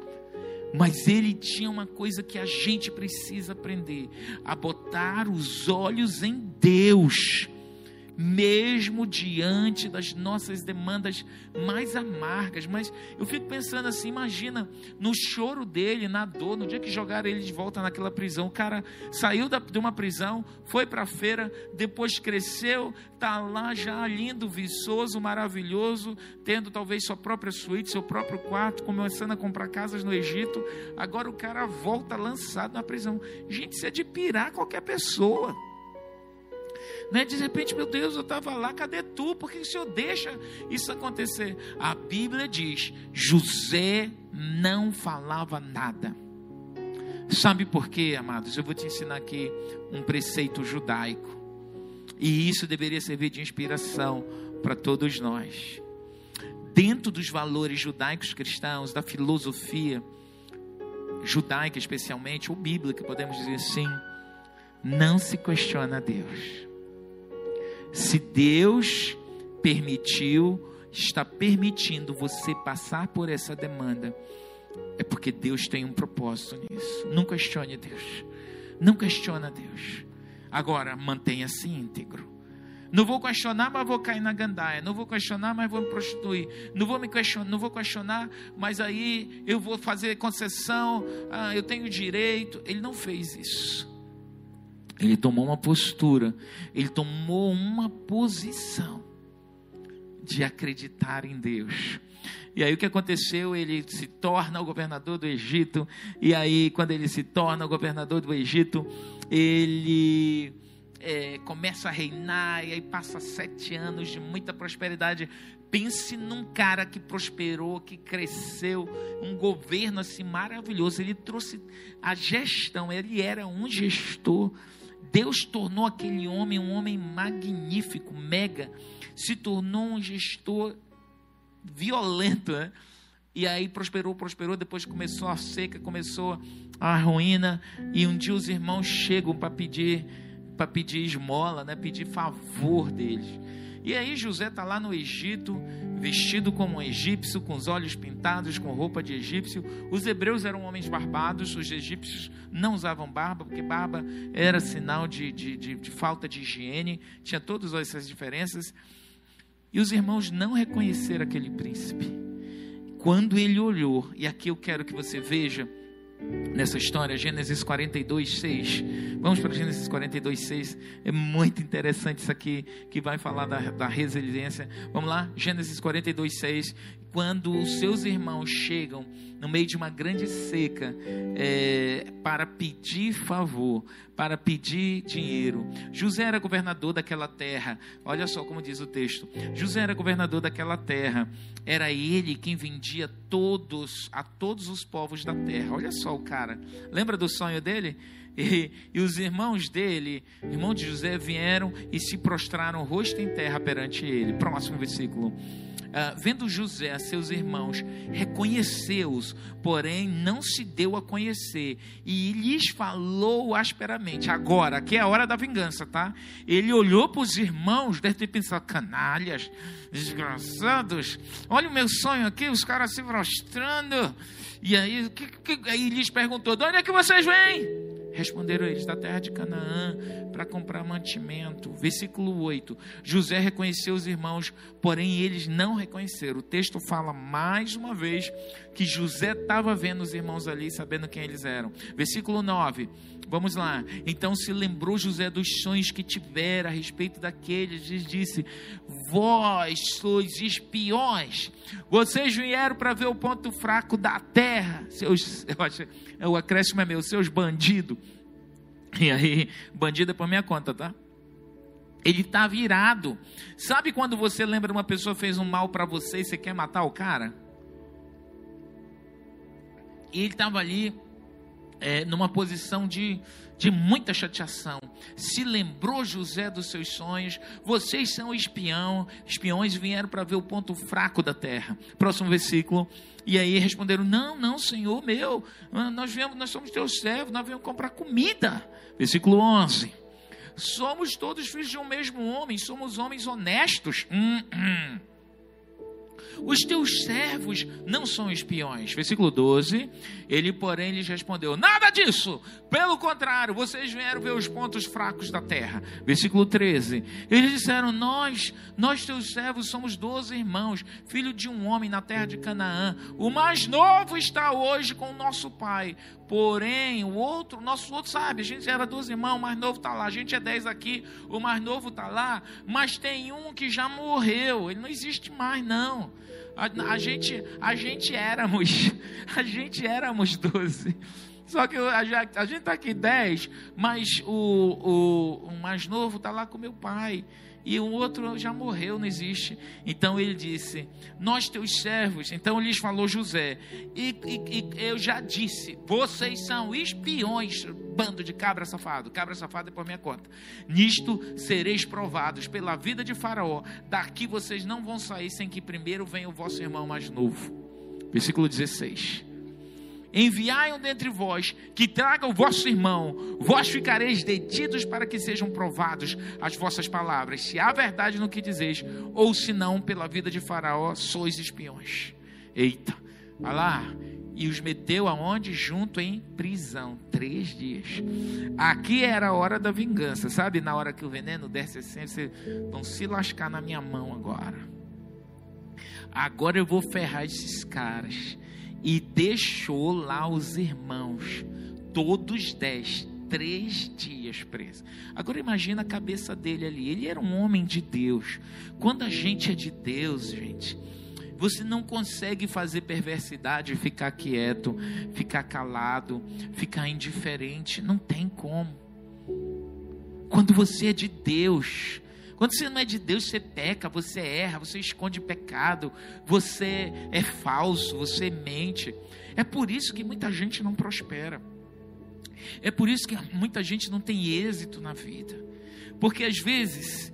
Speaker 1: Mas ele tinha uma coisa que a gente precisa aprender: a botar os olhos em Deus mesmo diante das nossas demandas mais amargas. Mas eu fico pensando assim: imagina no choro dele, na dor, no dia que jogaram ele de volta naquela prisão. O cara saiu da, de uma prisão, foi para a feira, depois cresceu, está lá já lindo, viçoso, maravilhoso, tendo talvez sua própria suíte, seu próprio quarto, começando a comprar casas no Egito. Agora o cara volta lançado na prisão. Gente, isso é de pirar qualquer pessoa. Né? De repente, meu Deus, eu estava lá, cadê tu? Por que o Senhor deixa isso acontecer? A Bíblia diz: José não falava nada. Sabe por quê, amados? Eu vou te ensinar aqui um preceito judaico. E isso deveria servir de inspiração para todos nós. Dentro dos valores judaicos cristãos, da filosofia judaica especialmente, ou bíblica, podemos dizer assim, não se questiona Deus. Se Deus permitiu, está permitindo você passar por essa demanda, é porque Deus tem um propósito nisso. Não questione Deus. Não questiona Deus. Agora, mantenha-se íntegro. Não vou questionar, mas vou cair na gandaia. Não vou questionar, mas vou me prostituir. Não vou me questionar, não vou questionar, mas aí eu vou fazer concessão. Ah, eu tenho direito. Ele não fez isso. Ele tomou uma postura, ele tomou uma posição de acreditar em Deus. E aí o que aconteceu? Ele se torna o governador do Egito. E aí, quando ele se torna o governador do Egito, ele é, começa a reinar. E aí passa sete anos de muita prosperidade. Pense num cara que prosperou, que cresceu, um governo assim maravilhoso. Ele trouxe a gestão, ele era um gestor Deus tornou aquele homem um homem magnífico, mega, se tornou um gestor violento, né? E aí prosperou, prosperou, depois começou a seca, começou a ruína, e um dia os irmãos chegam para pedir para pedir esmola, né? Pedir favor deles. E aí José está lá no Egito, vestido como um egípcio, com os olhos pintados, com roupa de egípcio. Os hebreus eram homens barbados, os egípcios não usavam barba, porque barba era sinal de, de, de, de falta de higiene, tinha todas essas diferenças. E os irmãos não reconheceram aquele príncipe. Quando ele olhou, e aqui eu quero que você veja, nessa história, Gênesis 42, 6. Vamos para Gênesis 42, 6. É muito interessante isso aqui, que vai falar da, da resiliência. Vamos lá, Gênesis 42, 6 quando os seus irmãos chegam no meio de uma grande seca é, para pedir favor, para pedir dinheiro. José era governador daquela terra. Olha só como diz o texto. José era governador daquela terra. Era ele quem vendia todos a todos os povos da terra. Olha só o cara. Lembra do sonho dele? E, e, os irmãos dele, irmão de José, vieram e se prostraram rosto em terra perante ele. Próximo versículo. Uh, vendo José, seus irmãos, reconheceu-os, porém não se deu a conhecer, e lhes falou asperamente. Agora, aqui é a hora da vingança, tá? Ele olhou para os irmãos, deve ter pensado: canalhas, desgraçados, olha o meu sonho aqui, os caras se prostrando. E aí, que, que, aí lhes perguntou: de onde é que vocês vêm? Responderam eles da terra de Canaã para comprar mantimento. Versículo 8. José reconheceu os irmãos, porém eles não reconheceram. O texto fala mais uma vez que José estava vendo os irmãos ali, sabendo quem eles eram. Versículo 9. Vamos lá. Então se lembrou José dos sonhos que tivera a respeito daqueles e disse: Vós sois espiões. Vocês vieram para ver o ponto fraco da terra. Seus, eu acho, o acréscimo é meu, seus bandidos. E aí, bandido é por minha conta, tá? Ele está virado. Sabe quando você lembra uma pessoa fez um mal para você e você quer matar o cara? E ele estava ali é, numa posição de, de muita chateação. Se lembrou José dos seus sonhos. Vocês são espião, espiões vieram para ver o ponto fraco da terra. Próximo versículo. E aí responderam: Não, não, Senhor meu, ah, nós viemos, nós somos teus servos, nós viemos comprar comida. Versículo 11. Somos todos filhos de um mesmo homem, somos homens honestos. Hum, hum. Os teus servos não são espiões. Versículo 12. Ele, porém, lhes respondeu: Nada disso. Pelo contrário, vocês vieram ver os pontos fracos da terra. Versículo 13. Eles disseram: Nós, nós teus servos, somos doze irmãos, filho de um homem na terra de Canaã. O mais novo está hoje com o nosso pai. Porém, o outro, nosso outro sabe, a gente era doze irmãos, o mais novo está lá. A gente é dez aqui, o mais novo está lá. Mas tem um que já morreu. Ele não existe mais, não. A, a, gente, a gente éramos, a gente éramos doze. Só que a, a gente está aqui dez, mas o, o, o mais novo está lá com meu pai e o outro já morreu, não existe. Então ele disse: Nós teus servos. Então lhes falou José: e, e, e, eu já disse: Vocês são espiões, bando de cabra safado. Cabra safado é por minha conta. Nisto sereis provados pela vida de Faraó. Daqui vocês não vão sair sem que primeiro venha o vosso irmão mais novo. Versículo 16 enviai um dentre vós que traga o vosso irmão, vós ficareis detidos para que sejam provados as vossas palavras, se há verdade no que dizeis, ou se não, pela vida de Faraó, sois espiões. Eita, vai lá. E os meteu aonde? Junto em prisão, três dias. Aqui era a hora da vingança, sabe? Na hora que o veneno desce assim, vocês vão se lascar na minha mão agora. Agora eu vou ferrar esses caras e deixou lá os irmãos, todos dez, três dias presos. Agora imagina a cabeça dele ali. Ele era um homem de Deus. Quando a gente é de Deus, gente, você não consegue fazer perversidade, ficar quieto, ficar calado, ficar indiferente. Não tem como. Quando você é de Deus, quando você não é de Deus, você peca, você erra, você esconde pecado, você é falso, você mente. É por isso que muita gente não prospera. É por isso que muita gente não tem êxito na vida. Porque às vezes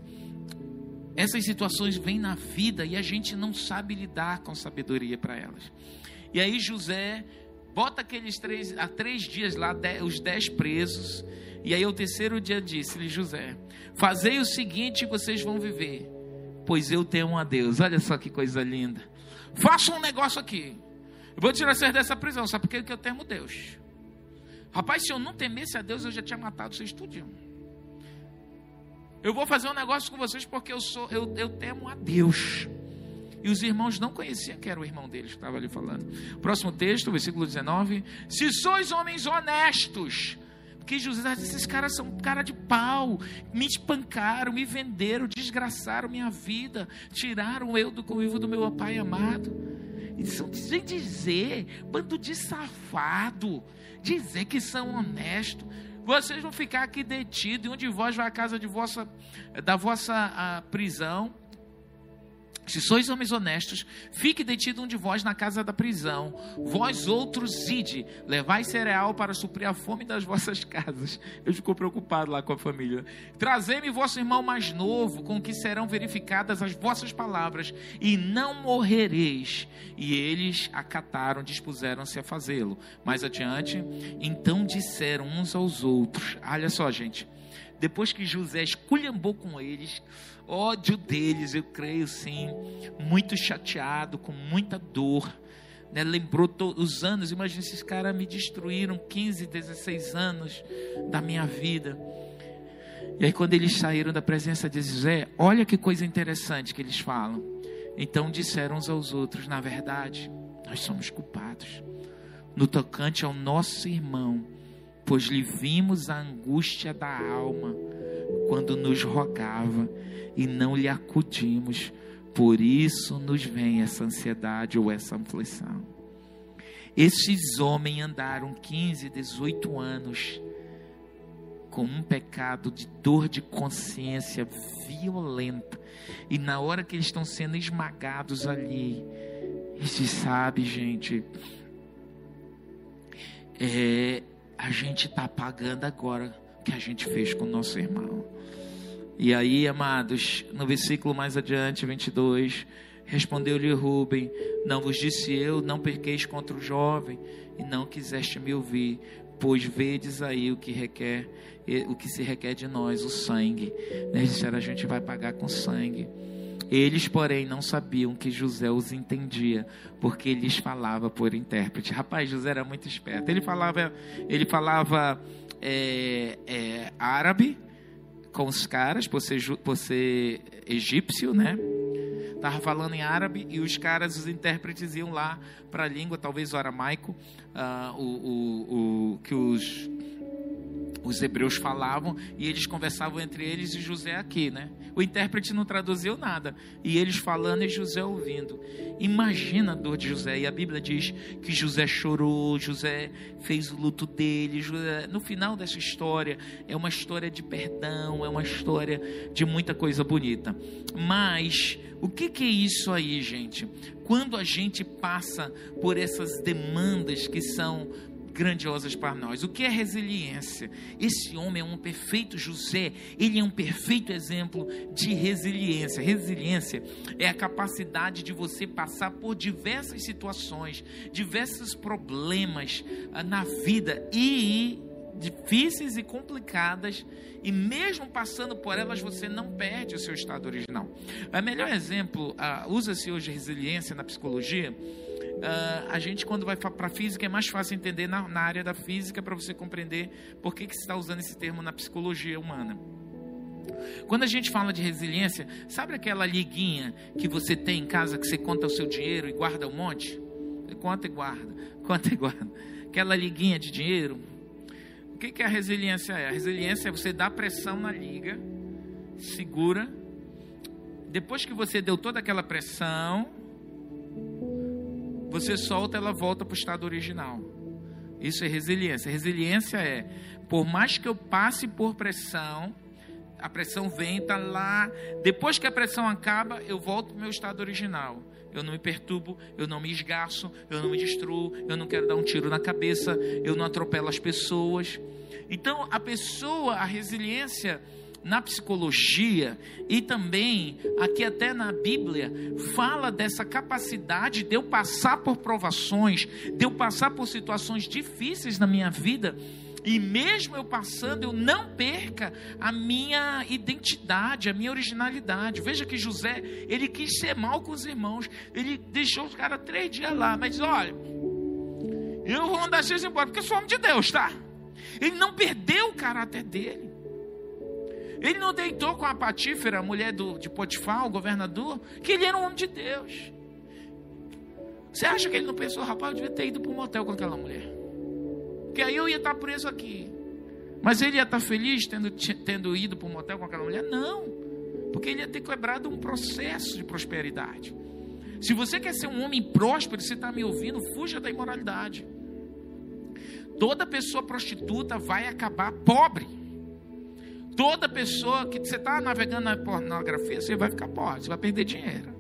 Speaker 1: essas situações vêm na vida e a gente não sabe lidar com sabedoria para elas. E aí José bota aqueles três, há três dias lá, os dez presos. E aí, o terceiro dia disse-lhe José: Fazei o seguinte, vocês vão viver, pois eu temo a Deus. Olha só que coisa linda. Faça um negócio aqui. Eu vou tirar vocês dessa prisão, sabe por quê? Porque eu temo Deus. Rapaz, se eu não temesse a Deus, eu já tinha matado vocês tudinho. Eu vou fazer um negócio com vocês porque eu sou, eu, eu temo a Deus. E os irmãos não conheciam que era o irmão deles que estava ali falando. Próximo texto, versículo 19. Se sois homens honestos, porque disse: esses caras são cara de pau, me espancaram, me venderam, desgraçaram minha vida, tiraram eu do convívio do meu pai amado. E são dizer, bando de safado, dizer que são honestos. Vocês vão ficar aqui detidos, e um de vós vai à casa de vossa, da vossa ah, prisão se sois homens honestos, fique detido um de vós na casa da prisão. Vós outros ide, levai cereal para suprir a fome das vossas casas. Eu fico preocupado lá com a família. Trazei-me vosso irmão mais novo, com que serão verificadas as vossas palavras, e não morrereis. E eles acataram, dispuseram-se a fazê-lo. Mais adiante, então disseram uns aos outros: Olha só, gente. Depois que José esculhambou com eles, ódio deles, eu creio sim, muito chateado, com muita dor. Né? Lembrou os anos, imagina esses caras me destruíram 15, 16 anos da minha vida. E aí, quando eles saíram da presença de José, olha que coisa interessante que eles falam. Então disseram uns aos outros: na verdade, nós somos culpados. No tocante ao nosso irmão, pois lhe vimos a angústia da alma quando nos rogava e não lhe acudimos. Por isso nos vem essa ansiedade ou essa aflição. Esses homens andaram 15, 18 anos com um pecado de dor de consciência violenta. E na hora que eles estão sendo esmagados ali, eles sabem, gente, é, a gente está pagando agora que a gente fez com o nosso irmão. E aí, amados, no versículo mais adiante, 22, respondeu-lhe Rubem: Não vos disse eu, não perqueis contra o jovem, e não quiseste me ouvir, pois vedes aí o que requer, o que se requer de nós, o sangue. Eles disseram: A gente vai pagar com sangue. Eles, porém, não sabiam que José os entendia, porque lhes falava por intérprete. Rapaz, José era muito esperto. Ele falava, ele falava é, é, árabe com os caras, por ser, por ser egípcio, né? Estava falando em árabe e os caras, os intérpretes, iam lá para a língua, talvez o aramaico, uh, o, o, o, que os os hebreus falavam e eles conversavam entre eles e José aqui, né? O intérprete não traduziu nada e eles falando e José ouvindo. Imagina a dor de José e a Bíblia diz que José chorou, José fez o luto dele. José, no final dessa história é uma história de perdão, é uma história de muita coisa bonita. Mas o que, que é isso aí, gente? Quando a gente passa por essas demandas que são grandiosas para nós. O que é resiliência? Esse homem é um perfeito José, ele é um perfeito exemplo de resiliência. Resiliência é a capacidade de você passar por diversas situações, diversos problemas ah, na vida e difíceis e complicadas, e mesmo passando por elas, você não perde o seu estado original. O melhor exemplo, uh, usa-se hoje resiliência na psicologia, Uh, a gente, quando vai para física, é mais fácil entender na, na área da física para você compreender por que, que se está usando esse termo na psicologia humana. Quando a gente fala de resiliência, sabe aquela liguinha que você tem em casa que você conta o seu dinheiro e guarda um monte? conta e guarda, conta e guarda. Aquela liguinha de dinheiro. O que, que a resiliência é? A resiliência é você dar pressão na liga, segura. Depois que você deu toda aquela pressão, você solta, ela volta para o estado original. Isso é resiliência. Resiliência é, por mais que eu passe por pressão, a pressão vem, está lá. Depois que a pressão acaba, eu volto para o meu estado original. Eu não me perturbo, eu não me esgarço, eu não me destruo, eu não quero dar um tiro na cabeça, eu não atropelo as pessoas. Então, a pessoa, a resiliência na psicologia e também aqui até na Bíblia fala dessa capacidade de eu passar por provações, de eu passar por situações difíceis na minha vida e mesmo eu passando, eu não perca a minha identidade, a minha originalidade. Veja que José, ele quis ser mal com os irmãos, ele deixou os caras três dias lá, mas olha, eu vou mandar vocês embora, porque eu sou homem de Deus, tá? Ele não perdeu o caráter dele. Ele não deitou com a Patífera, a mulher do, de Potifar, o governador, que ele era um homem de Deus. Você acha que ele não pensou, rapaz, eu devia ter ido para um motel com aquela mulher? Porque aí eu ia estar preso aqui. Mas ele ia estar feliz tendo, tendo ido para um motel com aquela mulher? Não. Porque ele ia ter quebrado um processo de prosperidade. Se você quer ser um homem próspero, você está me ouvindo, fuja da imoralidade. Toda pessoa prostituta vai acabar pobre. Toda pessoa que você está navegando na pornografia, você vai ficar pobre, você vai perder dinheiro.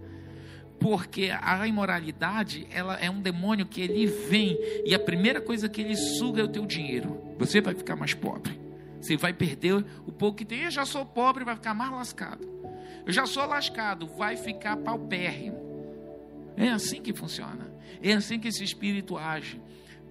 Speaker 1: Porque a imoralidade, ela é um demônio que ele vem e a primeira coisa que ele suga é o teu dinheiro. Você vai ficar mais pobre. Você vai perder o pouco que tem. Eu já sou pobre, vai ficar mais lascado. Eu já sou lascado, vai ficar paupérrimo. É assim que funciona. É assim que esse espírito age.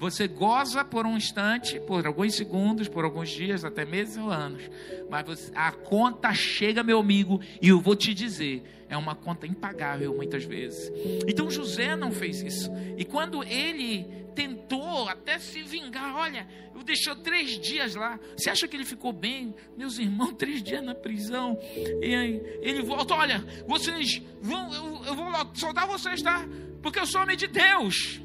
Speaker 1: Você goza por um instante, por alguns segundos, por alguns dias, até meses ou anos. Mas você, a conta chega, meu amigo, e eu vou te dizer, é uma conta impagável muitas vezes. Então José não fez isso. E quando ele tentou até se vingar, olha, eu deixou três dias lá. Você acha que ele ficou bem? Meus irmãos, três dias na prisão. E aí ele volta, olha, vocês vão, eu, eu vou soltar vocês, tá? Porque eu sou homem de Deus.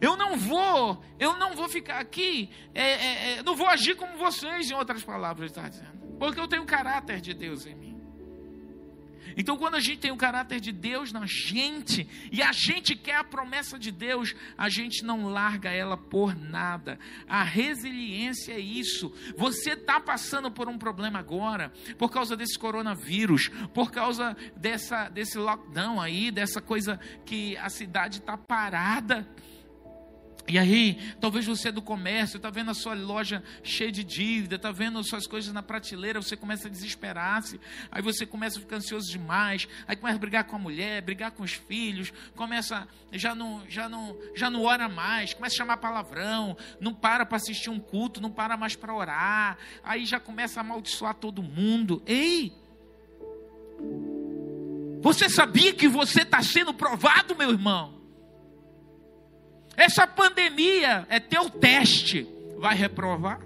Speaker 1: Eu não vou, eu não vou ficar aqui, é, é, é, não vou agir como vocês, em outras palavras, está dizendo. Porque eu tenho o caráter de Deus em mim. Então, quando a gente tem o caráter de Deus na gente, e a gente quer a promessa de Deus, a gente não larga ela por nada. A resiliência é isso. Você está passando por um problema agora, por causa desse coronavírus, por causa dessa, desse lockdown aí, dessa coisa que a cidade está parada. E aí, talvez você é do comércio, está vendo a sua loja cheia de dívida, está vendo suas coisas na prateleira, você começa a desesperar-se, aí você começa a ficar ansioso demais, aí começa a brigar com a mulher, brigar com os filhos, começa, já não, já não, já não ora mais, começa a chamar palavrão, não para para assistir um culto, não para mais para orar, aí já começa a amaldiçoar todo mundo. Ei! Você sabia que você está sendo provado, meu irmão? Essa pandemia é teu teste. Vai reprovar?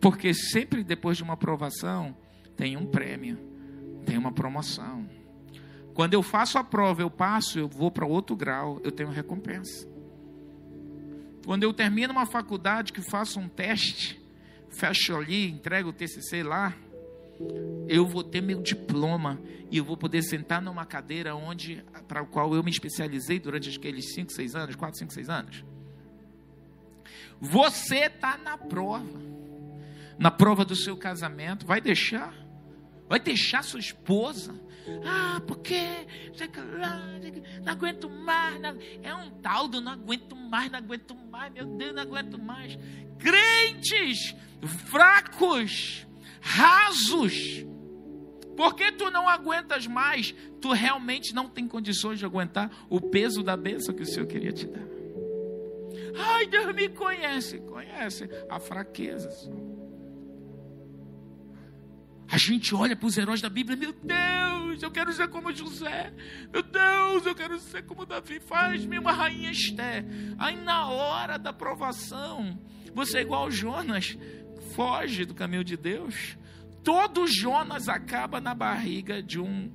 Speaker 1: Porque sempre depois de uma aprovação, tem um prêmio, tem uma promoção. Quando eu faço a prova, eu passo, eu vou para outro grau, eu tenho recompensa. Quando eu termino uma faculdade que faço um teste, fecho ali, entrego o TCC lá, eu vou ter meu diploma e eu vou poder sentar numa cadeira onde para o qual eu me especializei durante aqueles 5, 6 anos, 4, 5, 6 anos. Você está na prova. Na prova do seu casamento, vai deixar? Vai deixar sua esposa? Ah, porque não aguento mais. Não, é um tal do não aguento mais, não aguento mais, meu Deus, não aguento mais. Crentes fracos, rasos. Porque tu não aguentas mais, tu realmente não tem condições de aguentar o peso da bênção que o Senhor queria te dar. Ai, Deus me conhece, conhece a fraqueza. A gente olha para os heróis da Bíblia, meu Deus, eu quero ser como José, meu Deus, eu quero ser como Davi, faz-me uma rainha Esté. Aí na hora da provação, você é igual Jonas, foge do caminho de Deus, todo Jonas acaba na barriga de um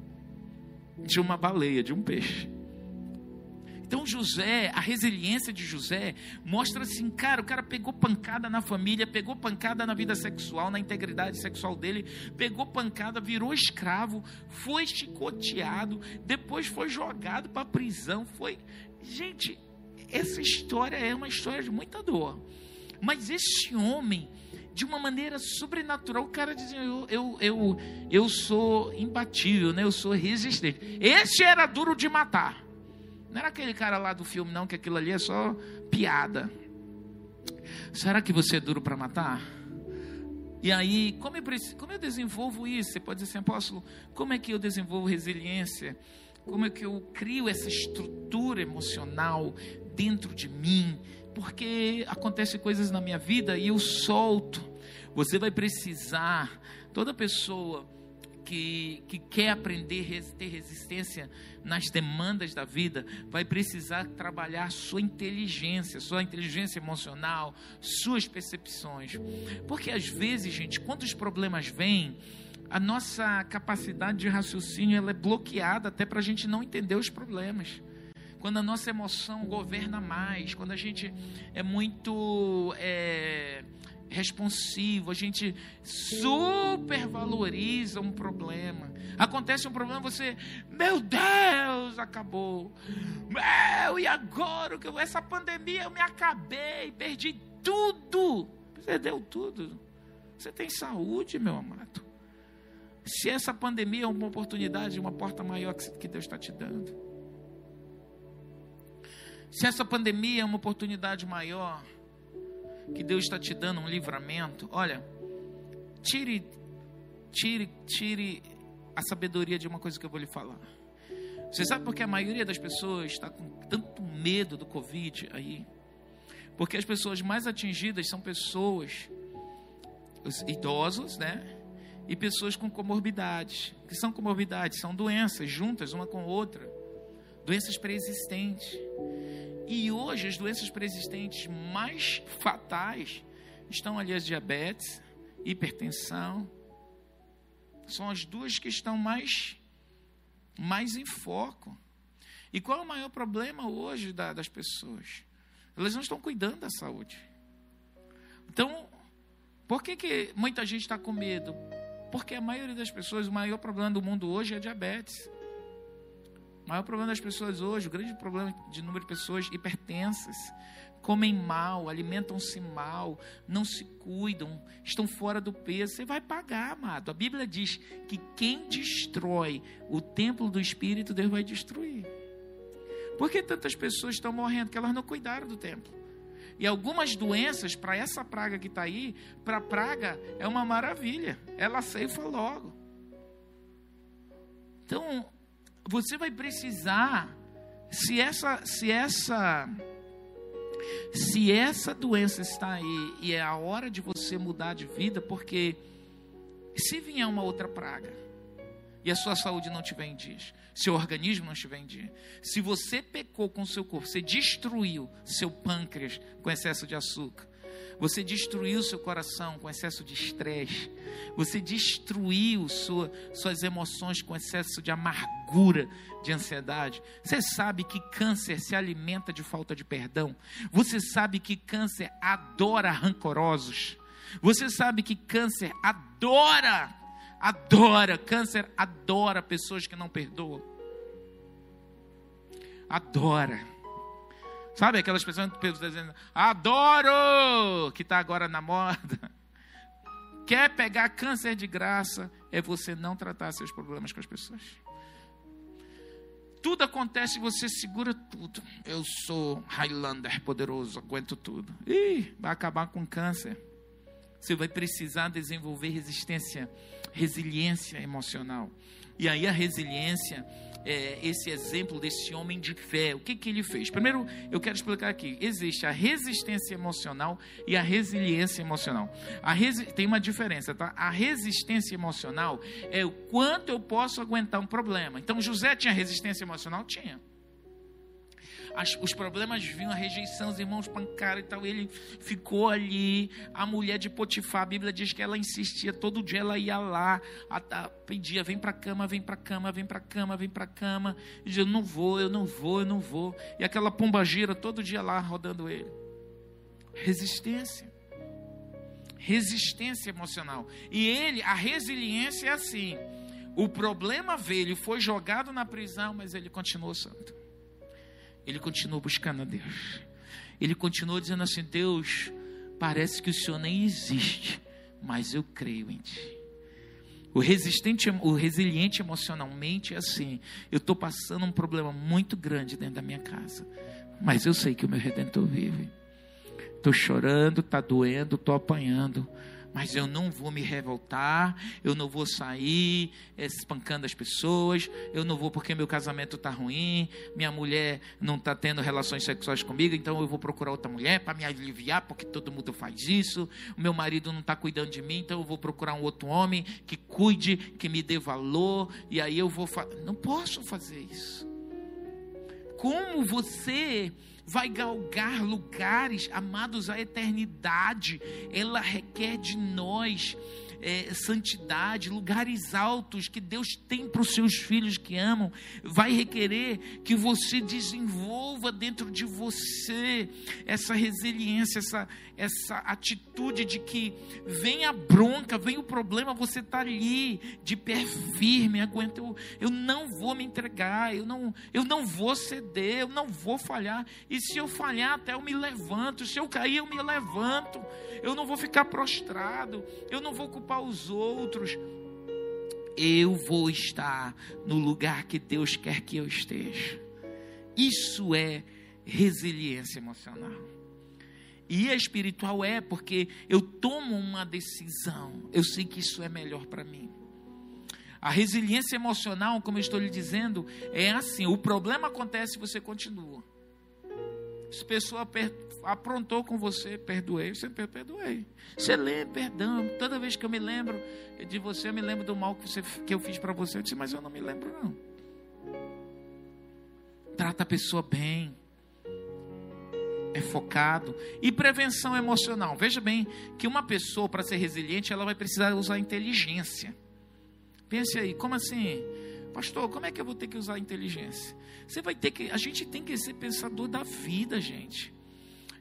Speaker 1: de uma baleia, de um peixe. Então José, a resiliência de José mostra assim, cara, o cara pegou pancada na família, pegou pancada na vida sexual, na integridade sexual dele, pegou pancada, virou escravo, foi chicoteado, depois foi jogado para a prisão, foi, gente, essa história é uma história de muita dor. Mas esse homem de uma maneira sobrenatural. O cara dizia: eu, eu, eu, eu sou imbatível, né? eu sou resistente. Esse era duro de matar. Não era aquele cara lá do filme, não, que aquilo ali é só piada. Será que você é duro para matar? E aí, como eu, como eu desenvolvo isso? Você pode dizer assim, apóstolo, como é que eu desenvolvo resiliência? Como é que eu crio essa estrutura emocional dentro de mim? Porque acontecem coisas na minha vida e eu solto. Você vai precisar, toda pessoa que, que quer aprender a ter resistência nas demandas da vida, vai precisar trabalhar sua inteligência, sua inteligência emocional, suas percepções. Porque às vezes, gente, quando os problemas vêm, a nossa capacidade de raciocínio ela é bloqueada até para a gente não entender os problemas quando a nossa emoção governa mais, quando a gente é muito é, responsivo, a gente supervaloriza um problema. Acontece um problema, você, meu Deus, acabou. Meu, e agora? Essa pandemia eu me acabei, perdi tudo. Perdeu tudo. Você tem saúde, meu amado. Se essa pandemia é uma oportunidade, uma porta maior que Deus está te dando. Se essa pandemia é uma oportunidade maior, que Deus está te dando um livramento, olha, tire, tire, tire a sabedoria de uma coisa que eu vou lhe falar. Você sabe por que a maioria das pessoas está com tanto medo do Covid aí? Porque as pessoas mais atingidas são pessoas, os idosos, né? E pessoas com comorbidades. Que são comorbidades? São doenças juntas uma com outra. Doenças preexistentes. E hoje as doenças preexistentes mais fatais estão ali as diabetes, hipertensão. São as duas que estão mais, mais em foco. E qual é o maior problema hoje da, das pessoas? Elas não estão cuidando da saúde. Então, por que, que muita gente está com medo? Porque a maioria das pessoas, o maior problema do mundo hoje é diabetes. O maior problema das pessoas hoje, o grande problema de número de pessoas hipertensas, comem mal, alimentam-se mal, não se cuidam, estão fora do peso. Você vai pagar, amado. A Bíblia diz que quem destrói o templo do Espírito, Deus vai destruir. Por que tantas pessoas estão morrendo? Porque elas não cuidaram do templo. E algumas doenças, para essa praga que está aí, para a praga é uma maravilha. Ela ceifa logo. Então, você vai precisar, se essa, se essa, se essa doença está aí e é a hora de você mudar de vida, porque se vier uma outra praga e a sua saúde não estiver em dias, seu organismo não estiver em dia, se você pecou com seu corpo, você destruiu seu pâncreas com excesso de açúcar, você destruiu seu coração com excesso de estresse, você destruiu sua, suas emoções com excesso de amargura, de ansiedade. Você sabe que câncer se alimenta de falta de perdão. Você sabe que câncer adora rancorosos. Você sabe que câncer adora, adora, câncer adora pessoas que não perdoam. Adora. Sabe aquelas pessoas que está dizendo, adoro, que está agora na moda. Quer pegar câncer de graça, é você não tratar seus problemas com as pessoas. Tudo acontece e você segura tudo. Eu sou Highlander poderoso, aguento tudo. Ih, vai acabar com câncer. Você vai precisar desenvolver resistência, resiliência emocional. E aí a resiliência é esse exemplo desse homem de fé. O que, que ele fez? Primeiro, eu quero explicar aqui. Existe a resistência emocional e a resiliência emocional. A resi tem uma diferença, tá? A resistência emocional é o quanto eu posso aguentar um problema. Então, José tinha resistência emocional? Tinha as, os problemas vinham, a rejeição, os irmãos pancaram e tal. Ele ficou ali. A mulher de Potifar, a Bíblia diz que ela insistia, todo dia ela ia lá, a, a, pedia: vem para cama, vem para cama, vem para cama, vem para cama. E dizia: não vou, eu não vou, eu não vou. E aquela pomba gira todo dia lá rodando ele. Resistência. Resistência emocional. E ele, a resiliência é assim. O problema veio, foi jogado na prisão, mas ele continuou santo ele continuou buscando a Deus. Ele continuou dizendo assim: Deus, parece que o Senhor nem existe, mas eu creio em Ti. O resistente, o resiliente emocionalmente é assim: eu estou passando um problema muito grande dentro da minha casa, mas eu sei que o meu redentor vive. Estou chorando, está doendo, estou apanhando, mas eu não vou me revoltar, eu não vou sair é, espancando as pessoas, eu não vou porque meu casamento está ruim, minha mulher não está tendo relações sexuais comigo, então eu vou procurar outra mulher para me aliviar, porque todo mundo faz isso, o meu marido não está cuidando de mim, então eu vou procurar um outro homem que cuide, que me dê valor, e aí eu vou. Não posso fazer isso. Como você vai galgar lugares, amados, a eternidade, ela requer de nós é, santidade, lugares altos que Deus tem para os seus filhos que amam, vai requerer que você desenvolva dentro de você essa resiliência, essa, essa atitude de que vem a bronca, vem o problema, você está ali de pé firme, aguenta, eu, eu não vou me entregar, eu não, eu não vou ceder, eu não vou falhar, e se eu falhar até eu me levanto, se eu cair eu me levanto, eu não vou ficar prostrado, eu não vou culpar os outros. Eu vou estar no lugar que Deus quer que eu esteja. Isso é resiliência emocional. E a espiritual é porque eu tomo uma decisão, eu sei que isso é melhor para mim. A resiliência emocional, como eu estou lhe dizendo, é assim: o problema acontece e você continua. Se a pessoa aprontou com você, perdoei, sempre perdoei. Você lê perdão. Toda vez que eu me lembro de você, eu me lembro do mal que, você, que eu fiz para você. Eu disse, mas eu não me lembro, não. Trata a pessoa bem. É focado. E prevenção emocional. Veja bem que uma pessoa, para ser resiliente, ela vai precisar usar inteligência. Pense aí, como assim? Pastor, como é que eu vou ter que usar inteligência? Você vai ter que. A gente tem que ser pensador da vida, gente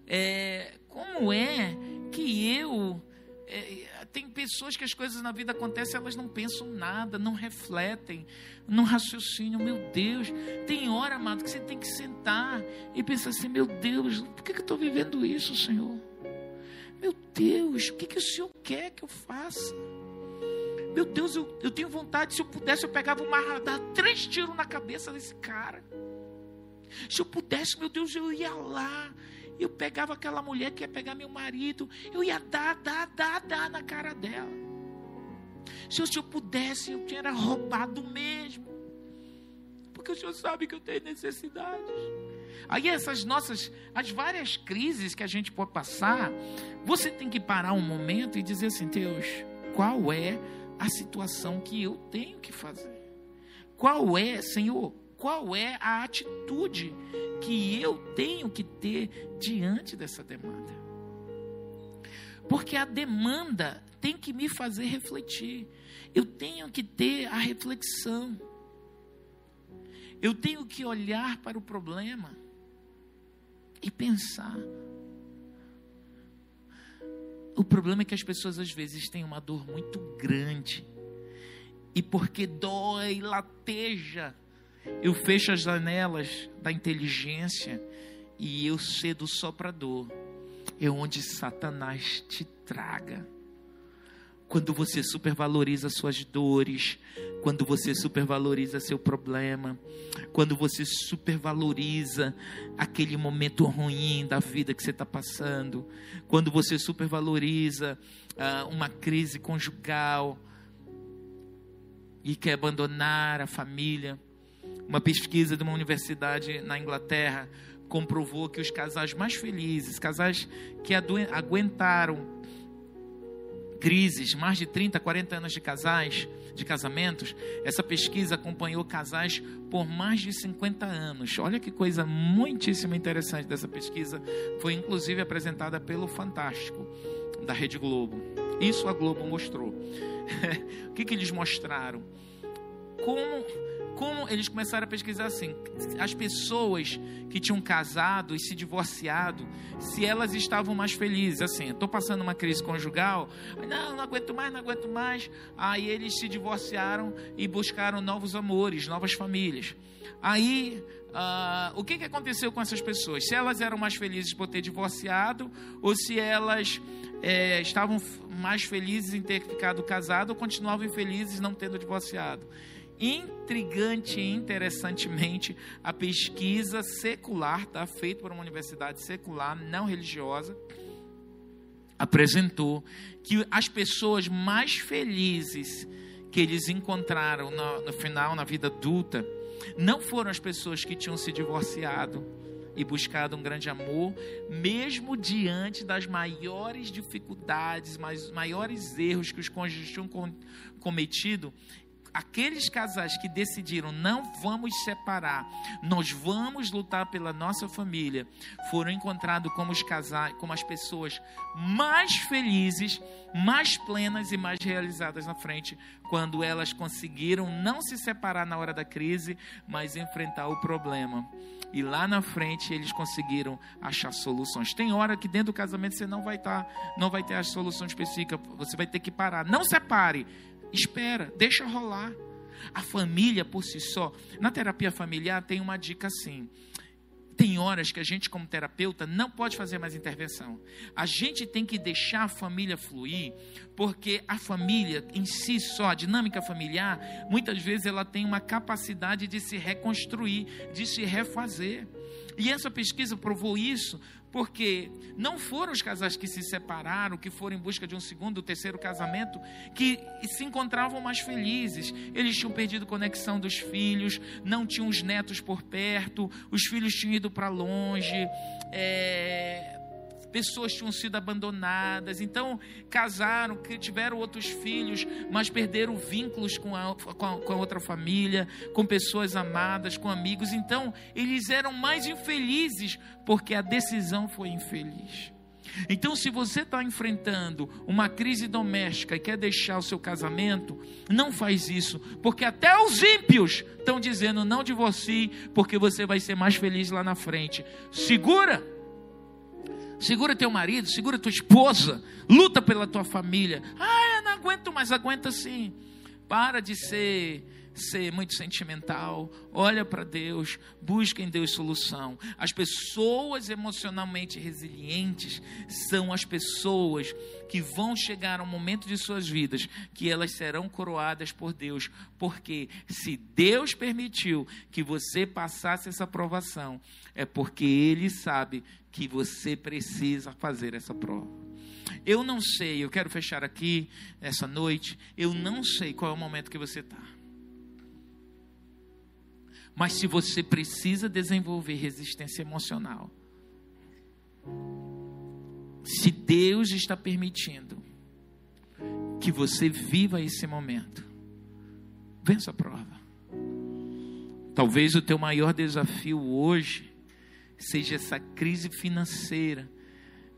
Speaker 1: é, como é que eu. É, tem pessoas que as coisas na vida acontecem, elas não pensam nada, não refletem, não raciocinam. Meu Deus, tem hora, amado, que você tem que sentar e pensar assim: meu Deus, por que, que eu estou vivendo isso, Senhor? Meu Deus, o que, que o Senhor quer que eu faça? Meu Deus, eu, eu tenho vontade, se eu pudesse, eu pegava uma dar três tiros na cabeça desse cara. Se eu pudesse, meu Deus, eu ia lá. Eu pegava aquela mulher que ia pegar meu marido, eu ia dar, dar, dar, dar na cara dela. Se o Senhor pudesse, eu tinha roubado mesmo. Porque o Senhor sabe que eu tenho necessidades. Aí essas nossas, as várias crises que a gente pode passar, você tem que parar um momento e dizer assim, Deus, qual é a situação que eu tenho que fazer? Qual é, Senhor, qual é a atitude que eu tenho que ter diante dessa demanda? Porque a demanda tem que me fazer refletir. Eu tenho que ter a reflexão. Eu tenho que olhar para o problema e pensar. O problema é que as pessoas às vezes têm uma dor muito grande. E porque dói, lateja, eu fecho as janelas da inteligência e eu cedo só para dor. É onde Satanás te traga. Quando você supervaloriza suas dores, quando você supervaloriza seu problema, quando você supervaloriza aquele momento ruim da vida que você está passando, quando você supervaloriza uh, uma crise conjugal e quer abandonar a família. Uma pesquisa de uma universidade na Inglaterra comprovou que os casais mais felizes, casais que aguentaram crises, mais de 30, 40 anos de casais, de casamentos, essa pesquisa acompanhou casais por mais de 50 anos. Olha que coisa muitíssimo interessante dessa pesquisa, foi inclusive apresentada pelo Fantástico da Rede Globo. Isso a Globo mostrou. o que, que eles mostraram? Como como eles começaram a pesquisar assim, as pessoas que tinham casado e se divorciado, se elas estavam mais felizes, assim, estou passando uma crise conjugal, não, não aguento mais, não aguento mais. Aí eles se divorciaram e buscaram novos amores, novas famílias. Aí Uh, o que, que aconteceu com essas pessoas? Se elas eram mais felizes por ter divorciado, ou se elas é, estavam mais felizes em ter ficado casado, ou continuavam infelizes não tendo divorciado intrigante e interessantemente, a pesquisa secular, tá, feita por uma universidade secular, não religiosa, apresentou que as pessoas mais felizes que eles encontraram no, no final, na vida adulta, não foram as pessoas que tinham se divorciado e buscado um grande amor, mesmo diante das maiores dificuldades, maiores erros que os cônjuges tinham cometido, aqueles casais que decidiram não vamos separar, nós vamos lutar pela nossa família, foram encontrados como os casais, como as pessoas mais felizes, mais plenas e mais realizadas na frente, quando elas conseguiram não se separar na hora da crise, mas enfrentar o problema. E lá na frente eles conseguiram achar soluções. Tem hora que dentro do casamento você não vai estar, tá, não vai ter a solução específica, você vai ter que parar. Não separe Espera, deixa rolar. A família por si só. Na terapia familiar tem uma dica assim. Tem horas que a gente, como terapeuta, não pode fazer mais intervenção. A gente tem que deixar a família fluir, porque a família em si só, a dinâmica familiar, muitas vezes ela tem uma capacidade de se reconstruir, de se refazer. E essa pesquisa provou isso, porque não foram os casais que se separaram, que foram em busca de um segundo, terceiro casamento, que se encontravam mais felizes. Eles tinham perdido conexão dos filhos, não tinham os netos por perto, os filhos tinham ido para longe. É pessoas tinham sido abandonadas, então casaram, tiveram outros filhos, mas perderam vínculos com a, com a, com a outra família, com pessoas amadas, com amigos. Então eles eram mais infelizes porque a decisão foi infeliz. Então, se você está enfrentando uma crise doméstica e quer deixar o seu casamento, não faz isso, porque até os ímpios estão dizendo não divorcie, porque você vai ser mais feliz lá na frente. Segura! Segura teu marido, segura tua esposa, luta pela tua família. Ah, eu não aguento mais, aguenta sim. Para de ser ser muito sentimental. Olha para Deus, busca em Deus solução. As pessoas emocionalmente resilientes são as pessoas que vão chegar a um momento de suas vidas que elas serão coroadas por Deus, porque se Deus permitiu que você passasse essa provação, é porque ele sabe que você precisa fazer essa prova. Eu não sei, eu quero fechar aqui essa noite. Eu não sei qual é o momento que você está. Mas se você precisa desenvolver resistência emocional, se Deus está permitindo que você viva esse momento, vença a prova. Talvez o teu maior desafio hoje seja essa crise financeira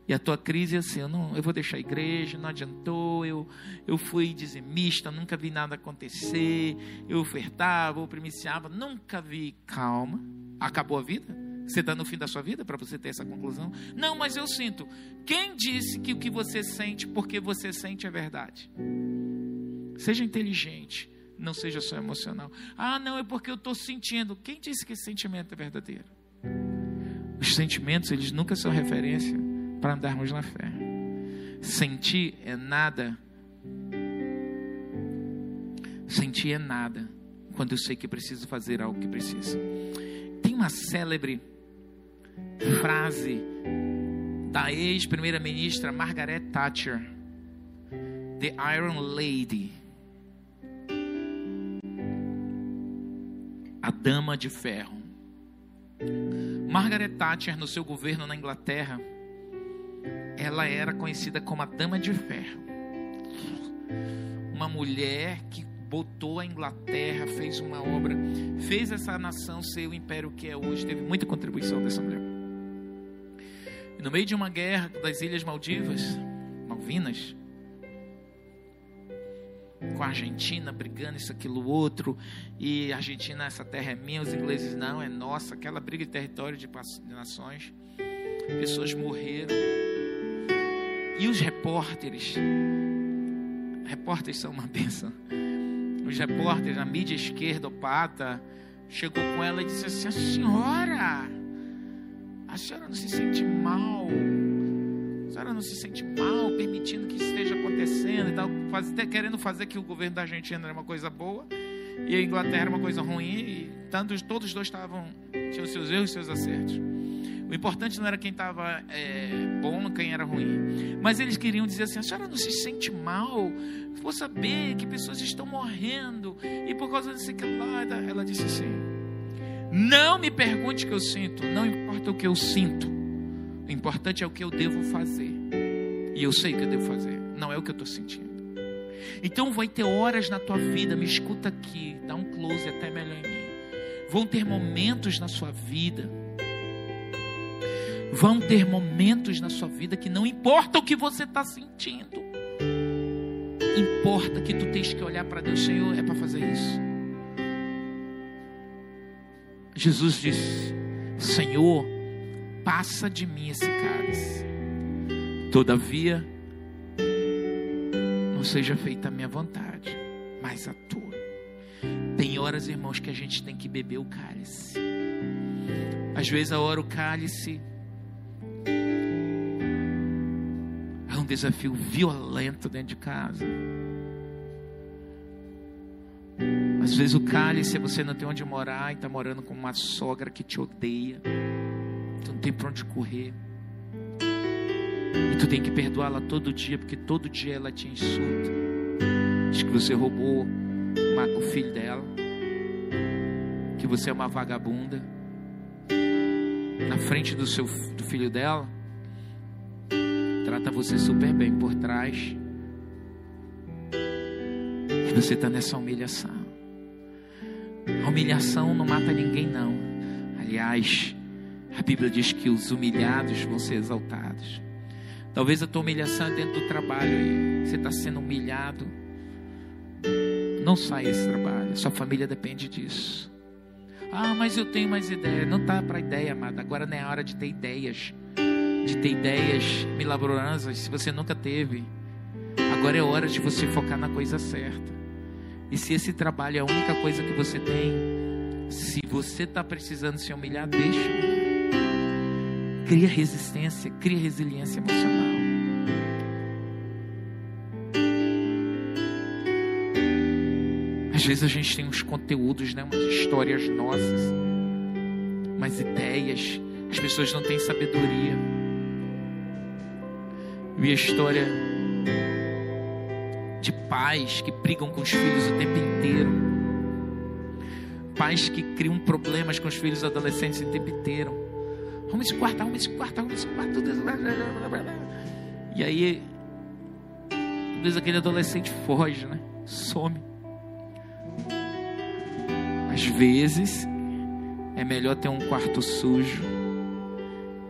Speaker 1: e a tua crise é assim, eu, não, eu vou deixar a igreja, não adiantou, eu, eu fui dizimista, nunca vi nada acontecer, eu ofertava, eu primiciava, nunca vi. Calma, acabou a vida? Você está no fim da sua vida para você ter essa conclusão? Não, mas eu sinto. Quem disse que o que você sente, porque você sente, é verdade? Seja inteligente, não seja só emocional. Ah, não, é porque eu estou sentindo. Quem disse que esse sentimento é verdadeiro? Os sentimentos, eles nunca são referência para andarmos na fé. Sentir é nada. Sentir é nada quando eu sei que preciso fazer algo que preciso. Tem uma célebre frase da ex-primeira-ministra Margaret Thatcher, The Iron Lady, a Dama de Ferro. Margaret Thatcher, no seu governo na Inglaterra, ela era conhecida como a Dama de Ferro. Uma mulher que botou a Inglaterra, fez uma obra, fez essa nação ser o império que é hoje. Teve muita contribuição dessa mulher. E no meio de uma guerra das Ilhas Maldivas, Malvinas, com a Argentina brigando isso, aquilo, outro, e a Argentina, essa terra é minha, os ingleses não, é nossa, aquela briga de território de nações, pessoas morreram, e os repórteres, repórteres são uma bênção. Os repórteres, a mídia esquerda, pata, chegou com ela e disse assim: A senhora, a senhora não se sente mal. A senhora não se sente mal permitindo que isso esteja acontecendo e tal, faz, querendo fazer que o governo da Argentina era uma coisa boa e a Inglaterra era uma coisa ruim, e tanto, todos os dois estavam, tinham seus erros e seus acertos. O importante não era quem estava é, bom, quem era ruim. Mas eles queriam dizer assim: a senhora não se sente mal? Vou saber que pessoas estão morrendo. E por causa disso que lá, ela disse assim: Não me pergunte o que eu sinto. Não importa o que eu sinto. O importante é o que eu devo fazer. E eu sei o que eu devo fazer. Não é o que eu estou sentindo. Então vai ter horas na tua vida, me escuta aqui, dá um close até melhor em mim. Vão ter momentos na sua vida Vão ter momentos na sua vida que não importa o que você está sentindo, importa que tu tens que olhar para Deus, Senhor, é para fazer isso. Jesus disse: Senhor, passa de mim esse cálice, todavia, não seja feita a minha vontade, mas a tua. Tem horas, irmãos, que a gente tem que beber o cálice. Às vezes a hora o cálice desafio violento dentro de casa. Às vezes o cálice é você não tem onde morar e está morando com uma sogra que te odeia. Tu não tem para onde correr. E tu tem que perdoá-la todo dia, porque todo dia ela te insulta. Diz que você roubou o filho dela. Que você é uma vagabunda. Na frente do, seu, do filho dela trata você super bem por trás. E você está nessa humilhação. A humilhação não mata ninguém, não. Aliás, a Bíblia diz que os humilhados vão ser exaltados. Talvez a tua humilhação é dentro do trabalho aí. Você está sendo humilhado. Não sai esse trabalho. Sua família depende disso. Ah, mas eu tenho mais ideia. Não tá para ideia, amada. Agora não é hora de ter ideias de ter ideias milagrosas se você nunca teve. Agora é hora de você focar na coisa certa. E se esse trabalho é a única coisa que você tem, se você está precisando se humilhar, deixa. Cria resistência, cria resiliência emocional. Às vezes a gente tem uns conteúdos, né, umas histórias nossas, umas ideias. As pessoas não têm sabedoria. Vi a história de pais que brigam com os filhos o tempo inteiro. Pais que criam problemas com os filhos adolescentes o tempo inteiro. Vamos esse quarto, vamos esse quarto, vamos esse quarto. E aí, às vezes aquele adolescente foge, né? Some. Às vezes, é melhor ter um quarto sujo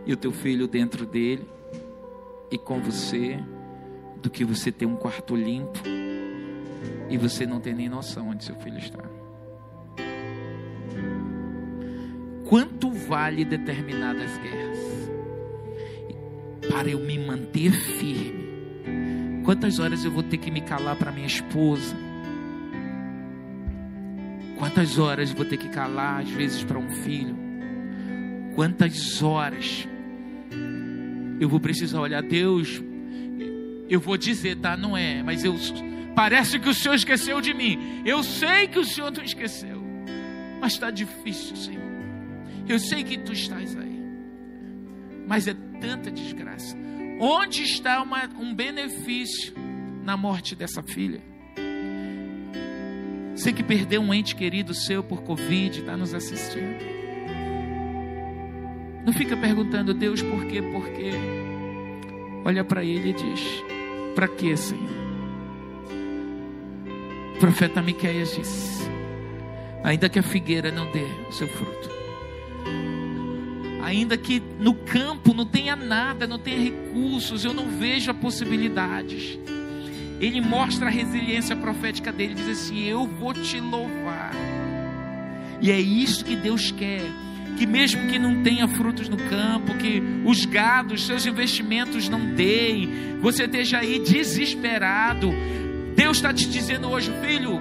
Speaker 1: e o teu filho dentro dele e com você do que você ter um quarto limpo e você não ter nem noção onde seu filho está. Quanto vale determinadas guerras? Para eu me manter firme. Quantas horas eu vou ter que me calar para minha esposa? Quantas horas vou ter que calar, às vezes, para um filho? Quantas horas eu vou precisar olhar, Deus, eu vou dizer, tá? Não é, mas eu parece que o Senhor esqueceu de mim. Eu sei que o Senhor não esqueceu, mas está difícil, Senhor. Eu sei que tu estás aí, mas é tanta desgraça. Onde está uma, um benefício na morte dessa filha? Você que perdeu um ente querido seu por Covid, está nos assistindo. Não fica perguntando, Deus, por quê, por quê. Olha para ele e diz: Para quê, Senhor? O profeta Miqueias disse: Ainda que a figueira não dê o seu fruto, ainda que no campo não tenha nada, não tenha recursos, eu não vejo possibilidades. Ele mostra a resiliência profética dele, diz assim: Eu vou te louvar. E é isso que Deus quer que mesmo que não tenha frutos no campo, que os gados, seus investimentos não deem, você esteja aí desesperado. Deus está te dizendo hoje, filho,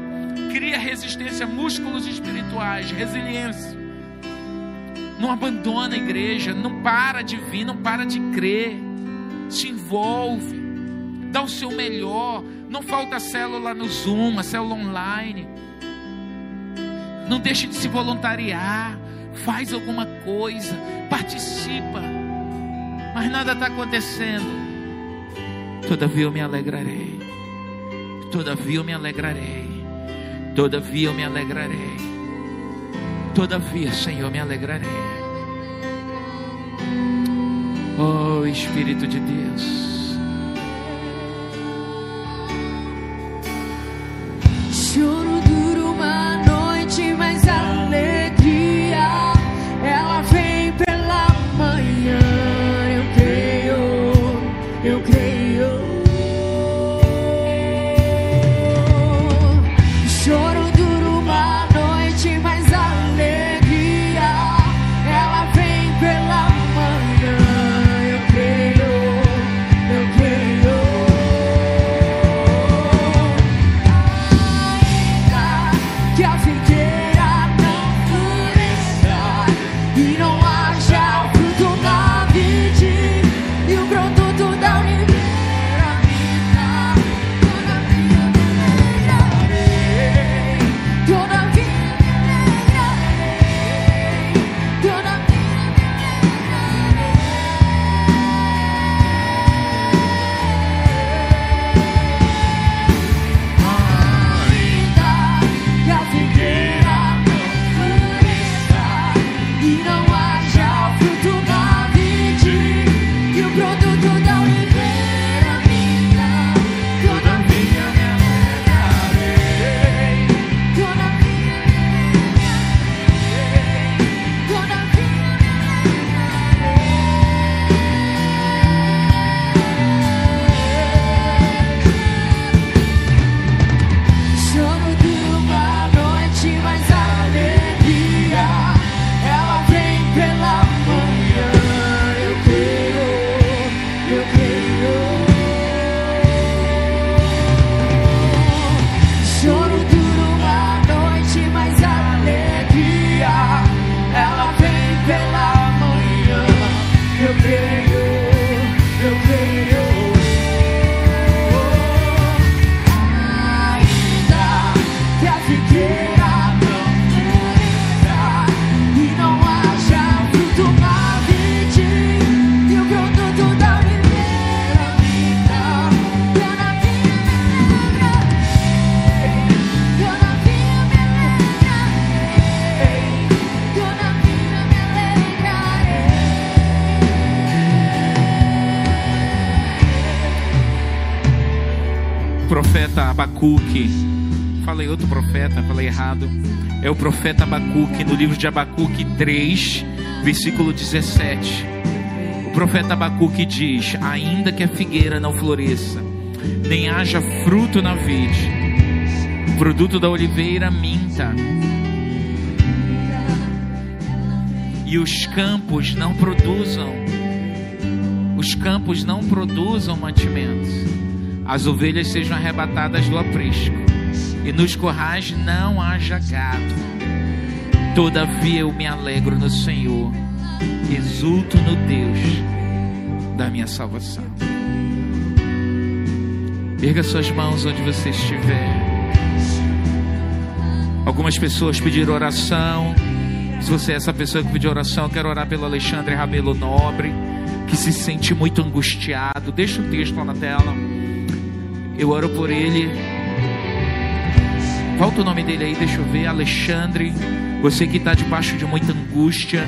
Speaker 1: cria resistência, músculos espirituais, resiliência. Não abandona a igreja, não para de vir, não para de crer. Se envolve, dá o seu melhor. Não falta célula no Zoom, a célula online. Não deixe de se voluntariar faz alguma coisa, participa, mas nada está acontecendo. Todavia eu me alegrarei, todavia eu me alegrarei, todavia eu me alegrarei, todavia, Senhor, me alegrarei. Oh Espírito de Deus. Abacuque. Falei outro profeta, falei errado. É o profeta Abacuque, no livro de Abacuque 3, versículo 17. O profeta Abacuque diz: Ainda que a figueira não floresça, nem haja fruto na vide, o produto da oliveira minta, e os campos não produzam, os campos não produzam mantimentos, as ovelhas sejam arrebatadas do aprisco, e nos corrais não haja gado. Todavia eu me alegro no Senhor, exulto no Deus da minha salvação. Erga suas mãos onde você estiver. Algumas pessoas pediram oração. Se você é essa pessoa que pediu oração, eu quero orar pelo Alexandre Rabelo Nobre, que se sente muito angustiado. Deixa o texto lá na tela. Eu oro por ele. Volta o nome dele aí, deixa eu ver. Alexandre. Você que está debaixo de muita angústia,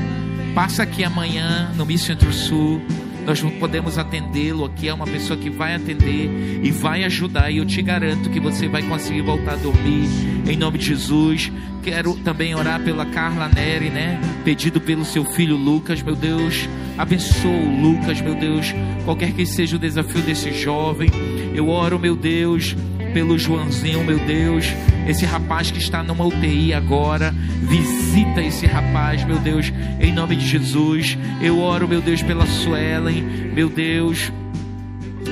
Speaker 1: passa aqui amanhã no Miss Centro-Sul. Nós podemos atendê-lo aqui. É uma pessoa que vai atender e vai ajudar. E eu te garanto que você vai conseguir voltar a dormir. Em nome de Jesus. Quero também orar pela Carla Neri, né? Pedido pelo seu filho Lucas, meu Deus. Abençoa o Lucas, meu Deus. Qualquer que seja o desafio desse jovem. Eu oro, meu Deus, pelo Joãozinho, meu Deus. Esse rapaz que está numa UTI agora, visita esse rapaz, meu Deus, em nome de Jesus. Eu oro, meu Deus, pela Suelen, meu Deus,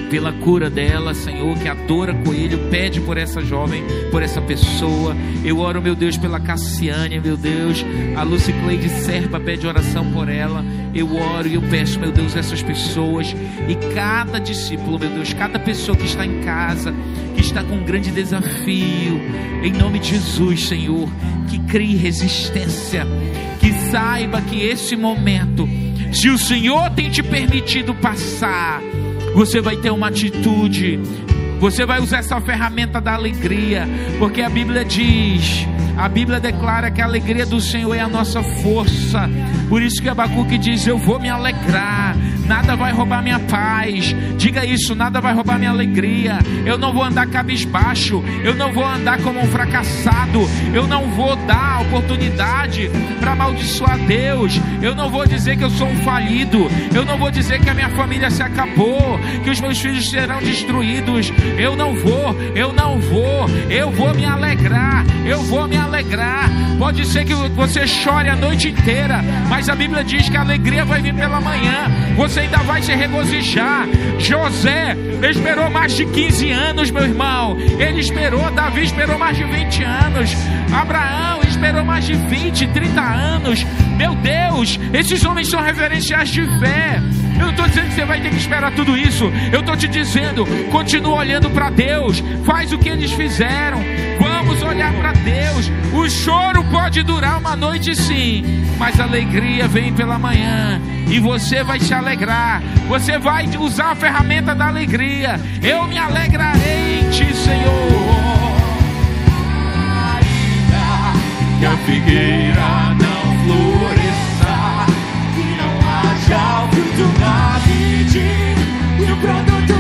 Speaker 1: pela cura dela, Senhor, que adora Coelho, pede por essa jovem, por essa pessoa. Eu oro, meu Deus, pela Cassiane, meu Deus. A Lucy Cleide Serpa pede oração por ela. Eu oro e eu peço, meu Deus, essas pessoas e cada discípulo, meu Deus, cada pessoa que está em casa, que está com um grande desafio, em nome de Jesus, Senhor, que crie resistência, que saiba que esse momento, se o Senhor tem te permitido passar, você vai ter uma atitude, você vai usar essa ferramenta da alegria, porque a Bíblia diz, a Bíblia declara que a alegria do Senhor é a nossa força. Por isso que Abacuque diz: Eu vou me alegrar, nada vai roubar minha paz. Diga isso: nada vai roubar minha alegria. Eu não vou andar cabisbaixo, eu não vou andar como um fracassado, eu não vou dar oportunidade para amaldiçoar Deus. Eu não vou dizer que eu sou um falido, eu não vou dizer que a minha família se acabou, que os meus filhos serão destruídos. Eu não vou, eu não vou, eu vou me alegrar, eu vou me alegrar. Pode ser que você chore a noite inteira, mas a Bíblia diz que a alegria vai vir pela manhã. Você ainda vai se regozijar. José esperou mais de 15 anos, meu irmão. Ele esperou, Davi esperou mais de 20 anos. Abraão esperou mais de 20, 30 anos. Meu Deus, esses homens são referenciais de fé. Eu não estou dizendo que você vai ter que esperar tudo isso. Eu estou te dizendo, continua olhando para Deus. Faz o que eles fizeram. Vamos olhar para Deus. O choro pode durar uma noite sim, mas a alegria vem pela manhã. E você vai se alegrar. Você vai usar a ferramenta da alegria. Eu me alegrarei em ti, Senhor.
Speaker 2: que a figueira não floresça, que não haja o fruto na vide e o produto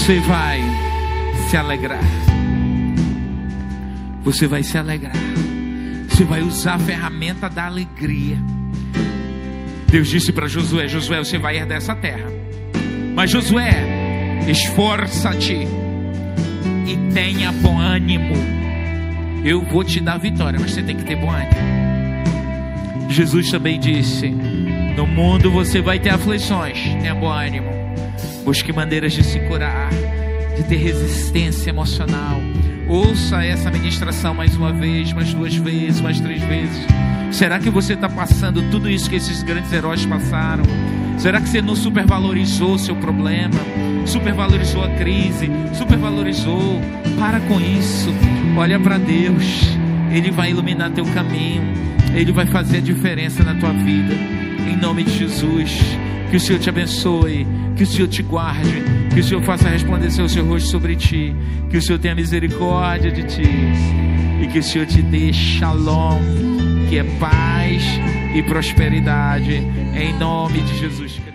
Speaker 1: Você vai se alegrar. Você vai se alegrar. Você vai usar a ferramenta da alegria. Deus disse para Josué: Josué, você vai herdar essa terra. Mas Josué, esforça-te e tenha bom ânimo. Eu vou te dar vitória, mas você tem que ter bom ânimo. Jesus também disse: No mundo você vai ter aflições, tenha bom ânimo. Busque maneiras de se curar, de ter resistência emocional. Ouça essa ministração mais uma vez, mais duas vezes, mais três vezes. Será que você está passando tudo isso que esses grandes heróis passaram? Será que você não supervalorizou seu problema? Supervalorizou a crise? Supervalorizou? Para com isso. Olha para Deus. Ele vai iluminar teu caminho. Ele vai fazer a diferença na tua vida. Em nome de Jesus. Que o Senhor te abençoe. Que o Senhor te guarde. Que o Senhor faça resplandecer o seu rosto sobre ti. Que o Senhor tenha misericórdia de ti. E que o Senhor te dê shalom, que é paz e prosperidade. Em nome de Jesus.